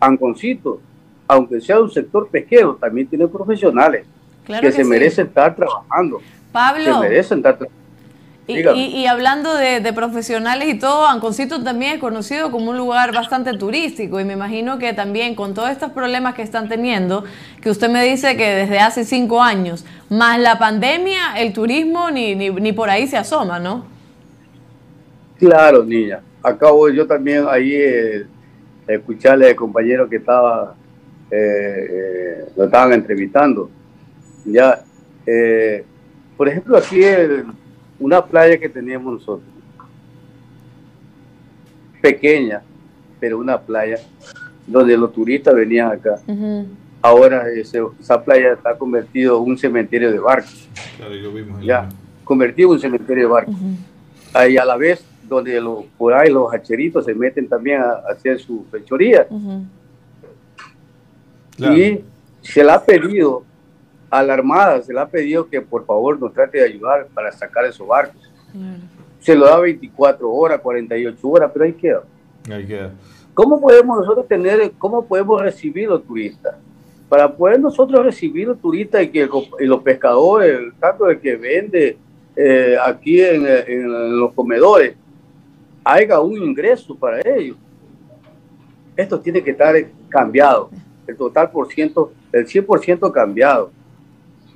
Anconcito, aunque sea un sector pesquero, también tiene profesionales Claro que, que se sí. merecen estar trabajando. Pablo. Se merecen estar trabajando. Y, Dígame. y- y hablando de, de profesionales y todo, Anconcito también es conocido como un lugar bastante turístico y me imagino que también con todos estos problemas que están teniendo, que usted me dice que desde hace cinco años, más la pandemia, el turismo ni, ni, ni por ahí se asoma, ¿no? Claro, niña. Acabo yo también ahí eh, escucharle al compañero que estaba, eh, eh, lo estaban entrevistando. Ya, eh, por ejemplo, aquí el- una playa que teníamos nosotros, pequeña, pero una playa donde los turistas venían acá. Ahora ese- esa playa está convertido en un cementerio de barcos. Claro, y lo vimos. Ya, convertido en un cementerio de barcos. Ahí a la vez, donde los, por ahí los hacheritos se meten también a, a hacer su fechoría. Y se le ha pedido a la Armada, se le ha pedido que por favor nos trate de ayudar para sacar esos barcos. Se lo da 24 horas, 48 horas, pero ahí queda. Ahí queda. ¿Cómo podemos nosotros tener, cómo podemos recibir los turistas? Para poder nosotros recibir los turistas y que el co- y los pescadores, tanto el que vende eh, aquí en, en los comedores, haya un ingreso para ellos. Esto tiene que estar cambiado, el total por ciento, el 100% cambiado.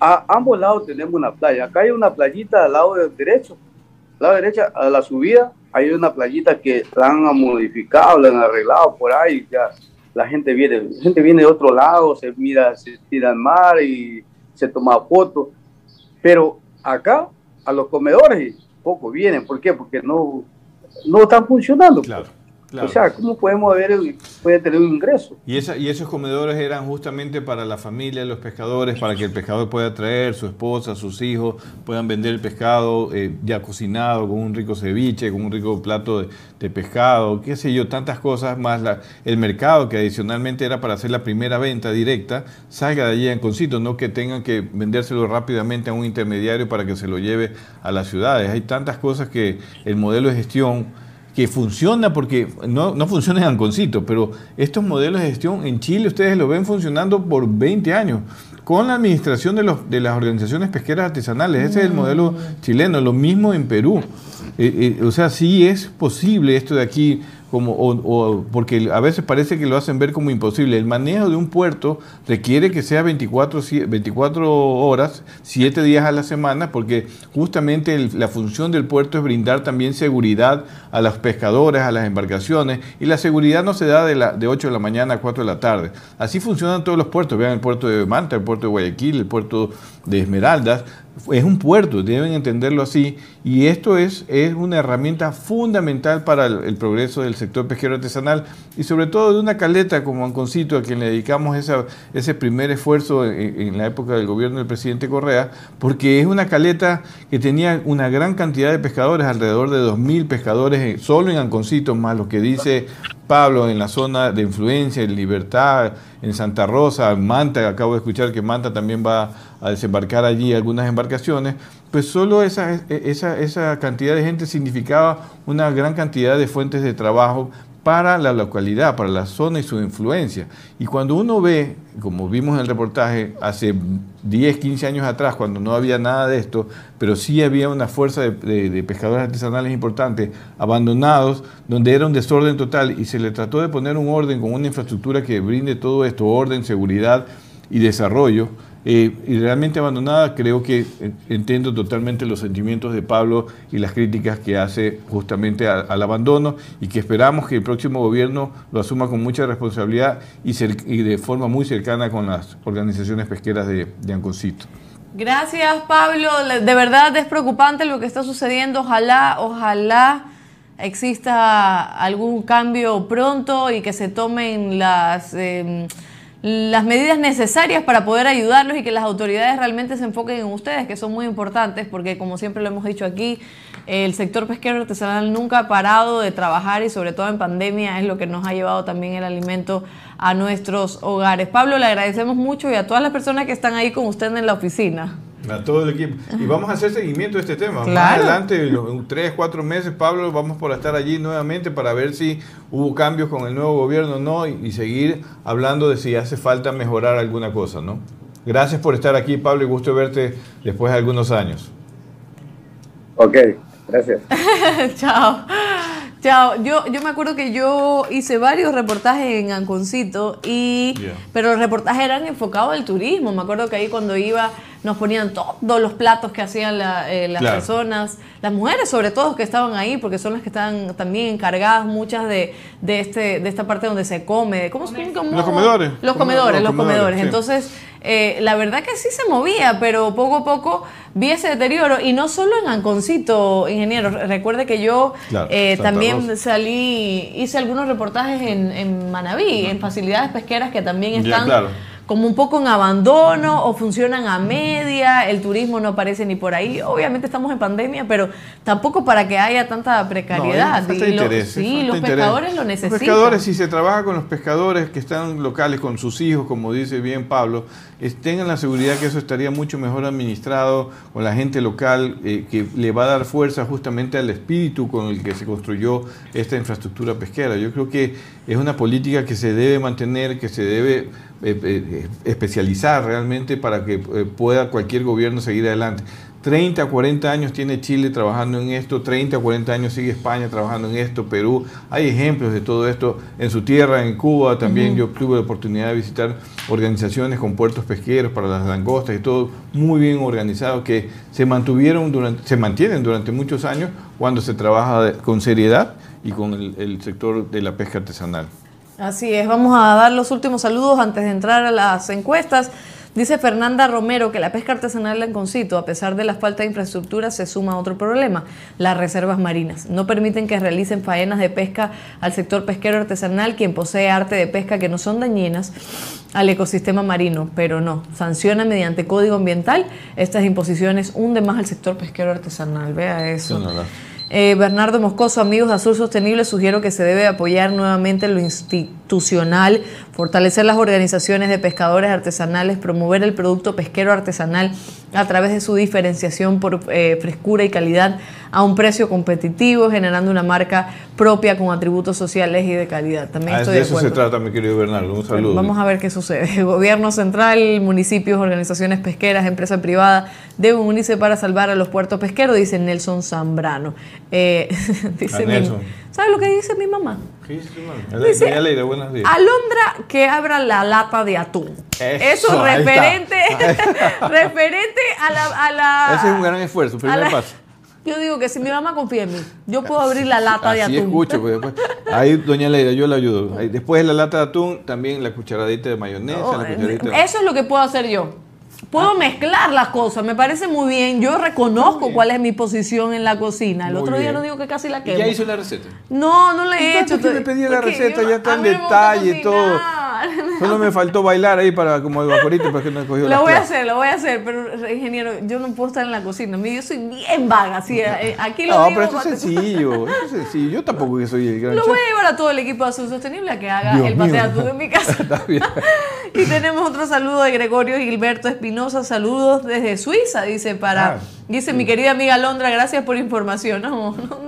A ambos lados tenemos una playa. Acá hay una playita al lado del derecho, al lado derecha, a la subida, hay una playita que la han modificado, la han arreglado por ahí, ya la gente viene, gente viene de otro lado, se mira, se tira al mar y se toma fotos. Pero acá, a los comedores, poco vienen. ¿Por qué? Porque no, no están funcionando. Claro, O sea, ¿cómo podemos haber, puede tener un ingreso? Y, esa, y esos comedores eran justamente para la familia de los pescadores, para que el pescador pueda traer su esposa, sus hijos, puedan vender el pescado eh, ya cocinado, con un rico ceviche, con un rico plato de, de pescado, qué sé yo, tantas cosas, más la- el mercado que adicionalmente era para hacer la primera venta directa, salga de allí en Concito, no que tengan que vendérselo rápidamente a un intermediario para que se lo lleve a las ciudades. Hay tantas cosas que el modelo de gestión que funciona porque no, no funciona en Anconcito, pero estos modelos de gestión en Chile ustedes lo ven funcionando por 20 años con la administración de, los, de las organizaciones pesqueras artesanales. Ese es el modelo chileno, lo mismo en Perú. Eh, eh, o sea, sí es posible esto de aquí, como, o, porque a veces parece que lo hacen ver como imposible. El manejo de un puerto requiere que sea 24, sie- 24 horas, 7 días a la semana, porque justamente la función del puerto es brindar también seguridad a los pescadores, a las embarcaciones, y la seguridad no se da de, la, de 8 de la mañana a 4 de la tarde. Así funcionan todos los puertos. Vean el puerto de Manta, el puerto de Guayaquil, el puerto de Esmeraldas. Es un puerto, deben entenderlo así, y esto es, es una herramienta fundamental para el, progreso del sector pesquero artesanal y sobre todo de una caleta como Anconcito, a quien le dedicamos esa- ese primer esfuerzo en, en la época del gobierno del presidente Correa, porque es una caleta que tenía una gran cantidad de pescadores, alrededor de 2.000 pescadores eh, solo en Anconcito, más lo que dice Pablo en la zona de influencia, en Libertad, en Santa Rosa, Manta, acabo de escuchar que Manta también va a desembarcar allí algunas embarcaciones, pues solo esa, esa, esa cantidad de gente significaba una gran cantidad de fuentes de trabajo para la localidad, para la zona y su influencia. Y cuando uno ve, como vimos en el reportaje, hace 10, 15 años atrás, cuando no había nada de esto, pero sí había una fuerza de, de- pescadores artesanales importantes, abandonados, donde era un desorden total y se le trató de poner un orden con una infraestructura que brinde todo esto, orden, seguridad y desarrollo. Eh, y realmente abandonada, creo que entiendo totalmente los sentimientos de Pablo y las críticas que hace justamente al abandono y que esperamos que el próximo gobierno lo asuma con mucha responsabilidad y, de forma muy cercana con las organizaciones pesqueras de, Anconcito. Gracias, Pablo. De verdad es preocupante lo que está sucediendo. Ojalá, ojalá exista algún cambio pronto y que se tomen las, eh, las medidas necesarias para poder ayudarlos y que las autoridades realmente se enfoquen en ustedes, que son muy importantes, porque como siempre lo hemos dicho aquí, el sector pesquero artesanal nunca ha parado de trabajar y sobre todo en pandemia es lo que nos ha llevado también el alimento a nuestros hogares. Pablo, le agradecemos mucho y a todas las personas que están ahí con usted en la oficina. A todo el equipo. Y vamos a hacer seguimiento de este tema. Más Claro. adelante, en tres, cuatro meses, Pablo, vamos por estar allí nuevamente para ver si hubo cambios con el nuevo gobierno o no y, y seguir hablando de si hace falta mejorar alguna cosa, ¿no? Gracias por estar aquí, Pablo, y gusto verte después de algunos años. Ok, gracias. Chao. Chao. Yo, yo me acuerdo que yo hice varios reportajes en Anconcito y Yeah. pero los reportajes eran enfocados al turismo. Me acuerdo que ahí cuando iba nos ponían todos los platos que hacían la- eh, las Claro. personas, las mujeres sobre todo que estaban ahí, porque son las que están también encargadas muchas de, de este de esta parte donde se come. ¿Cómo, se- cómo- Los comedores. Los comedores, los los comedores, comedores. sí. Entonces, eh, la verdad que sí se movía, pero poco a poco vi ese deterioro. Y no solo en Anconcito, ingeniero. Re- Recuerde que yo Claro, eh, también Rosa. salí, hice algunos reportajes en, en Manabí, en facilidades pesqueras que también Ya, están claro. Como un poco en abandono o funcionan a media, el turismo no aparece ni por ahí. Obviamente estamos en pandemia, pero tampoco para que haya tanta precariedad. No, Y lo- interés, sí, los interés. pescadores lo necesitan. Los pescadores, si se trabaja con los pescadores que están locales, con sus hijos, como dice bien Pablo, tengan la seguridad que eso estaría mucho mejor administrado con la gente local, eh, que le va a dar fuerza justamente al espíritu con el que se construyó esta infraestructura pesquera. Yo creo que es una política que se debe mantener, que se debe eh, eh, especializar realmente para que eh, pueda cualquier gobierno seguir adelante. 30, 40 años tiene Chile trabajando en esto, 30, 40 años sigue España trabajando en esto, Perú. Hay ejemplos de todo esto en su tierra, en Cuba también. Yo tuve la oportunidad de visitar organizaciones con puertos pesqueros para las langostas y todo muy bien organizado que se mantuvieron durante, se mantienen durante muchos años cuando se trabaja con seriedad y con el, el sector de la pesca artesanal. Así es, vamos a dar los últimos saludos antes de entrar a las encuestas. Dice Fernanda Romero que la pesca artesanal de Anconcito, a pesar de la falta de infraestructura, se suma a otro problema, las reservas marinas. No permiten que realicen faenas de pesca al sector pesquero artesanal, quien posee arte de pesca que no son dañinas al ecosistema marino, pero no, sanciona mediante código ambiental estas imposiciones, hunde más al sector pesquero artesanal. Vea eso. No, no, no. Eh, Bernardo Moscoso, amigos de Azul Sostenible, sugiero que se debe apoyar nuevamente lo institucional, fortalecer las organizaciones de pescadores artesanales, promover el producto pesquero artesanal a través de su diferenciación por eh, frescura y calidad a un precio competitivo, generando una marca propia con atributos sociales y de calidad. También Ah, estoy de eso se trata, mi querido Bernardo. Un saludo. Vamos a ver qué sucede. Gobierno central, municipios, organizaciones pesqueras, empresa privada deben unirse para salvar a los puertos pesqueros, dice Nelson Zambrano. Eh, dice A mi-. ¿Sabes lo que dice mi mamá? ¿Qué dice tu mamá? Dice, buenos días. Alondra que abra la lata de atún. Eso, Eso, referente, referente a la, a la- Ese es un gran esfuerzo. Primer la- paso. Yo digo que si mi mamá confía en mí, yo puedo abrir la lata de atún. escucho. pues, después- ahí, doña Leira, yo la ayudo. Ahí, después de la lata de atún, también la cucharadita de mayonesa, Oh, la cucharadita de... Eso es lo que puedo hacer yo. Puedo mezclar las cosas, me parece muy bien. Yo reconozco cuál es mi posición en la cocina. El Muy otro día bien. no digo que casi la ¿Y quemo. ya hizo la receta? No, no la he Tanto hecho. que me pedía la receta, yo- ya está en detalle y todo. Solo me faltó bailar ahí para como el vaporito para que no cogió la Lo voy a hacer, lo voy a hacer, pero ingeniero, yo no puedo estar en la cocina. Yo soy bien vaga, así, eh, aquí lo No, digo. pero esto es sencillo, esto es sencillo. Yo tampoco que soy el gran Lo chef. voy a llevar a todo el equipo de Azul Sostenible a que haga Dios el pateatú en mi casa. Está bien. Y tenemos otro saludo de Gregorio Gilberto Espinosa. Saludos desde Suiza, dice para. Ah, dice mi querida amiga Londra, gracias por información. No, no,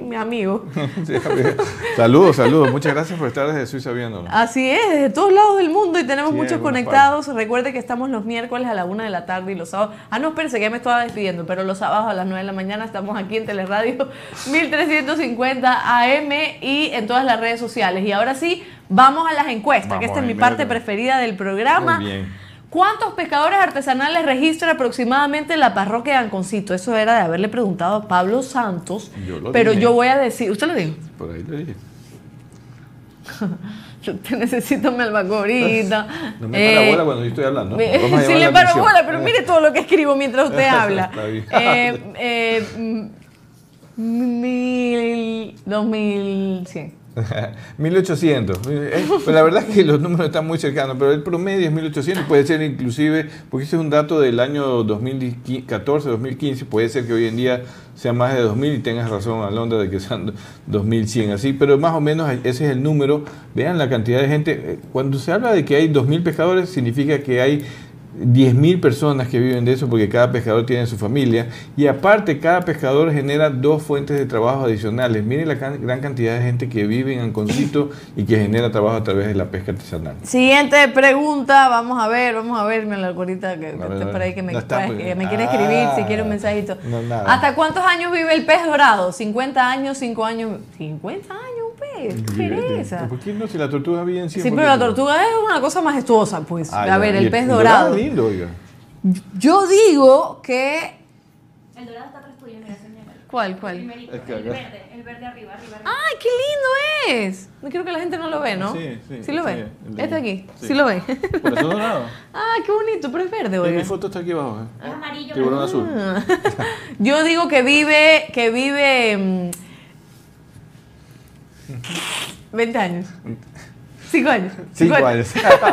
mi amigo. Sí, saludos, saludos. Muchas gracias por estar desde Suiza viéndonos. Así es, desde todos lados del mundo y tenemos Sí, muchos conectados. Recuerde que estamos los miércoles a la una de la tarde y los sábados. Ah, no, espérense, que ya me estaba despidiendo, pero los sábados a las 9 de la mañana estamos aquí en Teleradio 1350 AM y en todas las redes sociales. Y ahora sí, vamos a las encuestas, Vamos que esta es mi parte preferida del programa. Muy bien. ¿Cuántos pescadores artesanales registra aproximadamente la parroquia de Anconcito? Eso era de haberle preguntado a Pablo Santos, Yo lo pero dije. yo voy a decir, ¿usted lo dijo? Por ahí lo dije. Yo te necesito mi albacorita. No me para Eh, bola cuando yo estoy hablando. sí le paro bola, pero mire todo lo que escribo mientras usted habla. Eh, eh, mil, dos mil cien. 1800. Eh, Pero la verdad es que los números están muy cercanos, pero el promedio es 1800, puede ser inclusive, porque ese es un dato del año 2014, 2015, puede ser que hoy en día sea más de 2000 y tengas razón, Alondra, de que sean 2100, así, pero más o menos ese es el número. Vean la cantidad de gente. Eh, Cuando se habla de que hay 2000 pescadores, significa que hay 10.000 personas que viven de eso porque cada pescador tiene su familia y aparte cada pescador genera dos fuentes de trabajo adicionales. Mire la can- gran cantidad de gente que vive en Anconcito y que genera trabajo a través de la pesca artesanal. Siguiente pregunta, vamos a ver, vamos a ver, mi albacorita que, que está por ahí que me, No está, que me quiere escribir, si Ah. quiere un mensajito. No. ¿Hasta cuántos años vive el pez dorado? 50 años, 5 años. 50 años, ¿Qué pereza? ¿Por qué no? Si la tortuga vive en 100 Sí, pero la tortuga es una cosa majestuosa, pues. Ah, a ver, el pez dorado. es lindo, oiga. Yo digo que. El dorado está atrás tuyo, mira, señora. ¿Cuál, cuál? El acá- verde, el verde arriba, arriba, arriba. ¡Ay, qué lindo es! No quiero que la gente no lo ve, ¿no? Sí, sí, lo sí, ve? el de- Este aquí. sí. Sí, lo ve. Por eso dorado. ¡Ah, qué bonito! Pero es verde, oiga. mi foto está aquí abajo. ¿eh? Es amarillo. Tiburón azul. Yo digo que vive, que vive mm, 20 años. 5 años. Cinco años.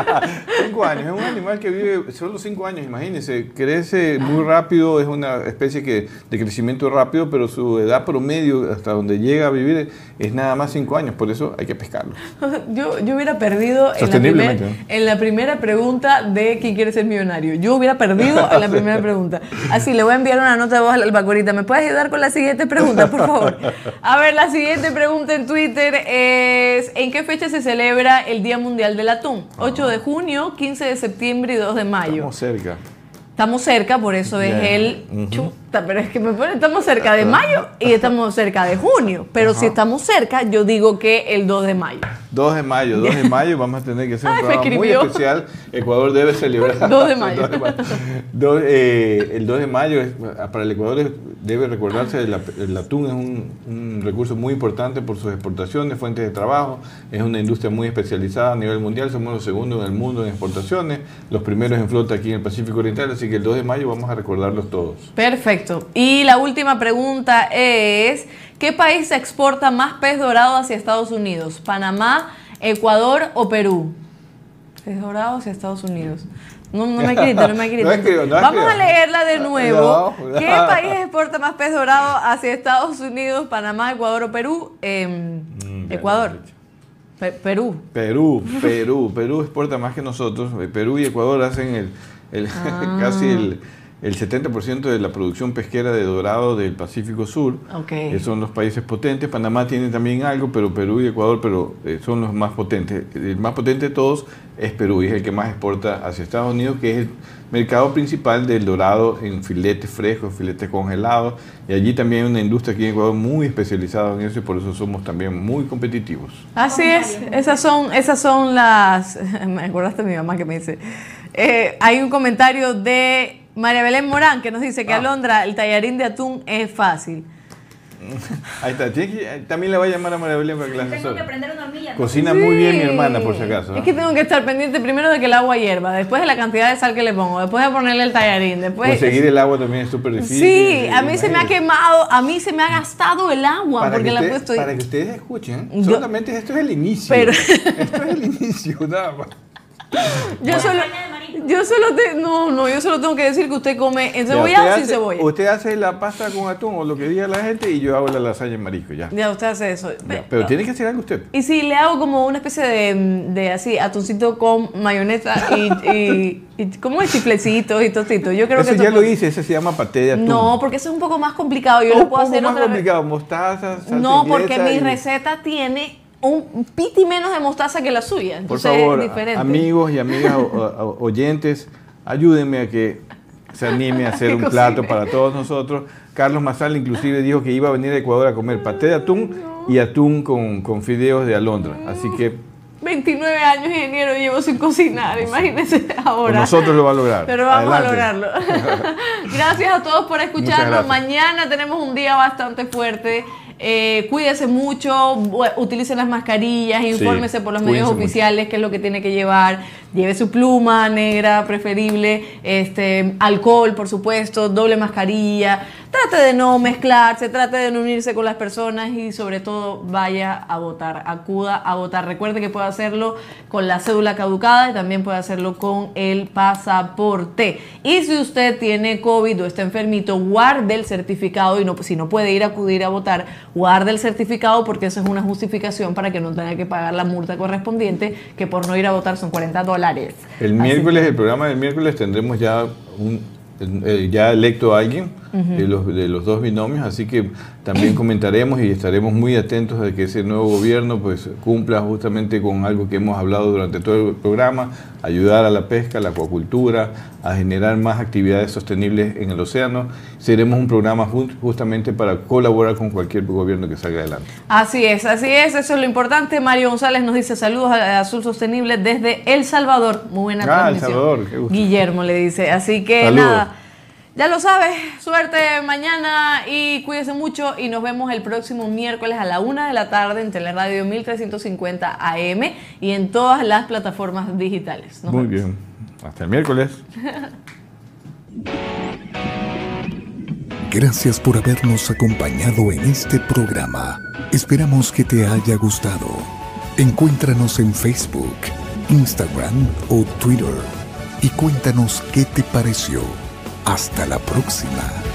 cinco años. Es un animal que vive solo cinco años, imagínense. Crece muy rápido, es una especie que, de crecimiento rápido, pero su edad promedio hasta donde llega a vivir es nada más cinco años. Por eso hay que pescarlo. Yo, yo hubiera perdido en la, primer- en la primera pregunta de quién quiere ser millonario. Yo hubiera perdido en la primera pregunta. Así, le voy a enviar una nota de voz al Albacorita. ¿Me puedes ayudar con la siguiente pregunta, por favor? A ver, la siguiente pregunta en Twitter es: ¿En qué fecha se celebra el Día Mundial del Atún? 8 de junio, 15 de septiembre y 2 de mayo. Estamos cerca. Estamos cerca, por eso es el Ujú. Pero es que me pone, estamos cerca de mayo y estamos cerca de junio. Pero si estamos cerca, yo digo que el 2 de mayo. 2 de mayo, 2 de mayo vamos a tener que hacer un Ay, programa muy especial. Ecuador debe celebrar. 2 de mayo. 2 de mayo. Eh, el 2 de mayo es- para el Ecuador debe recordarse el, el atún es un, un recurso muy importante por sus exportaciones, fuentes de trabajo, es una industria muy especializada a nivel mundial, somos los segundos en el mundo en exportaciones, los primeros en flota aquí en el Pacífico Oriental, así que el 2 de mayo vamos a recordarlos todos. Perfecto. Y la última pregunta es, ¿qué país exporta más pez dorado hacia Estados Unidos? ¿Panamá, Ecuador o Perú? Pez dorado hacia Estados Unidos. No, no me griten, no me griten. No escribo, no Vamos a leerla de nuevo. No. ¿Qué país exporta más pez dorado hacia Estados Unidos, Panamá, Ecuador o Perú? Em, Mm, Ecuador. Pe- Perú. Perú, Perú, Perú exporta más que nosotros. Perú y Ecuador hacen el, el- Ah. casi el, el 70% de la producción pesquera de dorado del Pacífico Sur. Ok. Eh, son los países potentes. Panamá tiene también algo, pero Perú y Ecuador pero, eh, son los más potentes. El más potente de todos es Perú y es el que más exporta hacia Estados Unidos, que es el mercado principal del dorado en filetes frescos, filetes congelados. Y allí también hay una industria aquí en Ecuador muy especializada en eso y por eso somos también muy competitivos. Así es, esas son, esas son las. Me acordaste de mi mamá que me dice. eh, hay un comentario de María Belén Morán que nos dice que Ah. Alondra, el tallarín de atún es fácil. Ahí está. Que- eh, también le va a llamar a María Belén para que la Tengo que aprender una. Cocina Sí. muy bien mi hermana, por si acaso. ¿eh? Es que tengo que estar pendiente primero de que el agua hierva, después de la cantidad de sal que le pongo, después de ponerle el tallarín, después. Conseguir el agua también es súper difícil. Sí, a mí se me ha quemado, a mí se me ha gastado el agua Para porque que, la he puesto. para que ustedes escuchen, Yo- solamente esto es el inicio. Pero- Esto es el inicio, nada más. Yo solo, yo solo te, no, no, yo solo tengo que decir que usted come Ya, encebollado o sin hace- cebolla. Usted hace la pasta con atún o lo que diga la gente y yo hago la lasaña en marisco, ya. Ya, usted hace eso. Ya, Pero tiene que hacer algo usted. Y si le hago como una especie de, de así, atuncito con mayonesa y, y, y como de chiflecitos y tostitos. Yo creo Eso que ya lo hice, ese se llama paté de atún. No, porque eso es un poco más complicado. Yo un lo puedo poco hacer más otra vez. complicado, mostaza, No, porque mi receta tiene un piti menos de mostaza que la suya. Por Entonces favor, es diferente. amigos y amigas oyentes, ayúdenme a que se anime a hacer un plato para todos nosotros. Carlos Mazal inclusive dijo que iba a venir a Ecuador a comer paté de atún y atún con, con fideos de alondra. Así que 29 años ingeniero llevo sin cocinar, imagínense ahora. con nosotros lo va a lograr. Pero vamos Adelante. a lograrlo. gracias a todos por escucharnos. Mañana tenemos un día bastante fuerte. Eh, cuídese mucho, utilicen las mascarillas, infórmese por los medios mucho. oficiales qué es lo que tiene que llevar. Lleve su pluma negra preferible, este, alcohol, por supuesto, doble mascarilla. Trate de no mezclarse, trate de no unirse con las personas y sobre todo vaya a votar, acuda a votar. Recuerde que puede hacerlo con la cédula caducada y también puede hacerlo con el pasaporte. Y si usted tiene COVID o está enfermito, guarde el certificado y no, si no puede ir a acudir a votar, guarde el certificado porque eso es una justificación para que no tenga que pagar la multa correspondiente, que por no ir a votar son 40 dólares. El miércoles, el programa del miércoles tendremos ya un eh, ya electo a alguien De, los, de los dos binomios, así que también comentaremos y estaremos muy atentos de que ese nuevo gobierno pues cumpla justamente con algo que hemos hablado durante todo el programa, ayudar a la pesca, a la acuacultura, a generar más actividades sostenibles en el océano. Seremos un programa ju- justamente para colaborar con cualquier gobierno que salga adelante. Así es, así es, eso es lo importante. Mario González nos dice saludos a Azul Sostenible desde El Salvador. Muy buena Ah, El transmisión. Salvador, qué gusto. Guillermo le dice. Así que Saludos. nada, ya lo sabes, suerte mañana y cuídese mucho y nos vemos el próximo miércoles a la una de la tarde en Teleradio 1350 AM y en todas las plataformas digitales. Nos Muy vemos. bien. Hasta el miércoles. Gracias por habernos acompañado en este programa. Esperamos que te haya gustado. Encuéntranos en Facebook, Instagram o Twitter y cuéntanos qué te pareció. Hasta la próxima.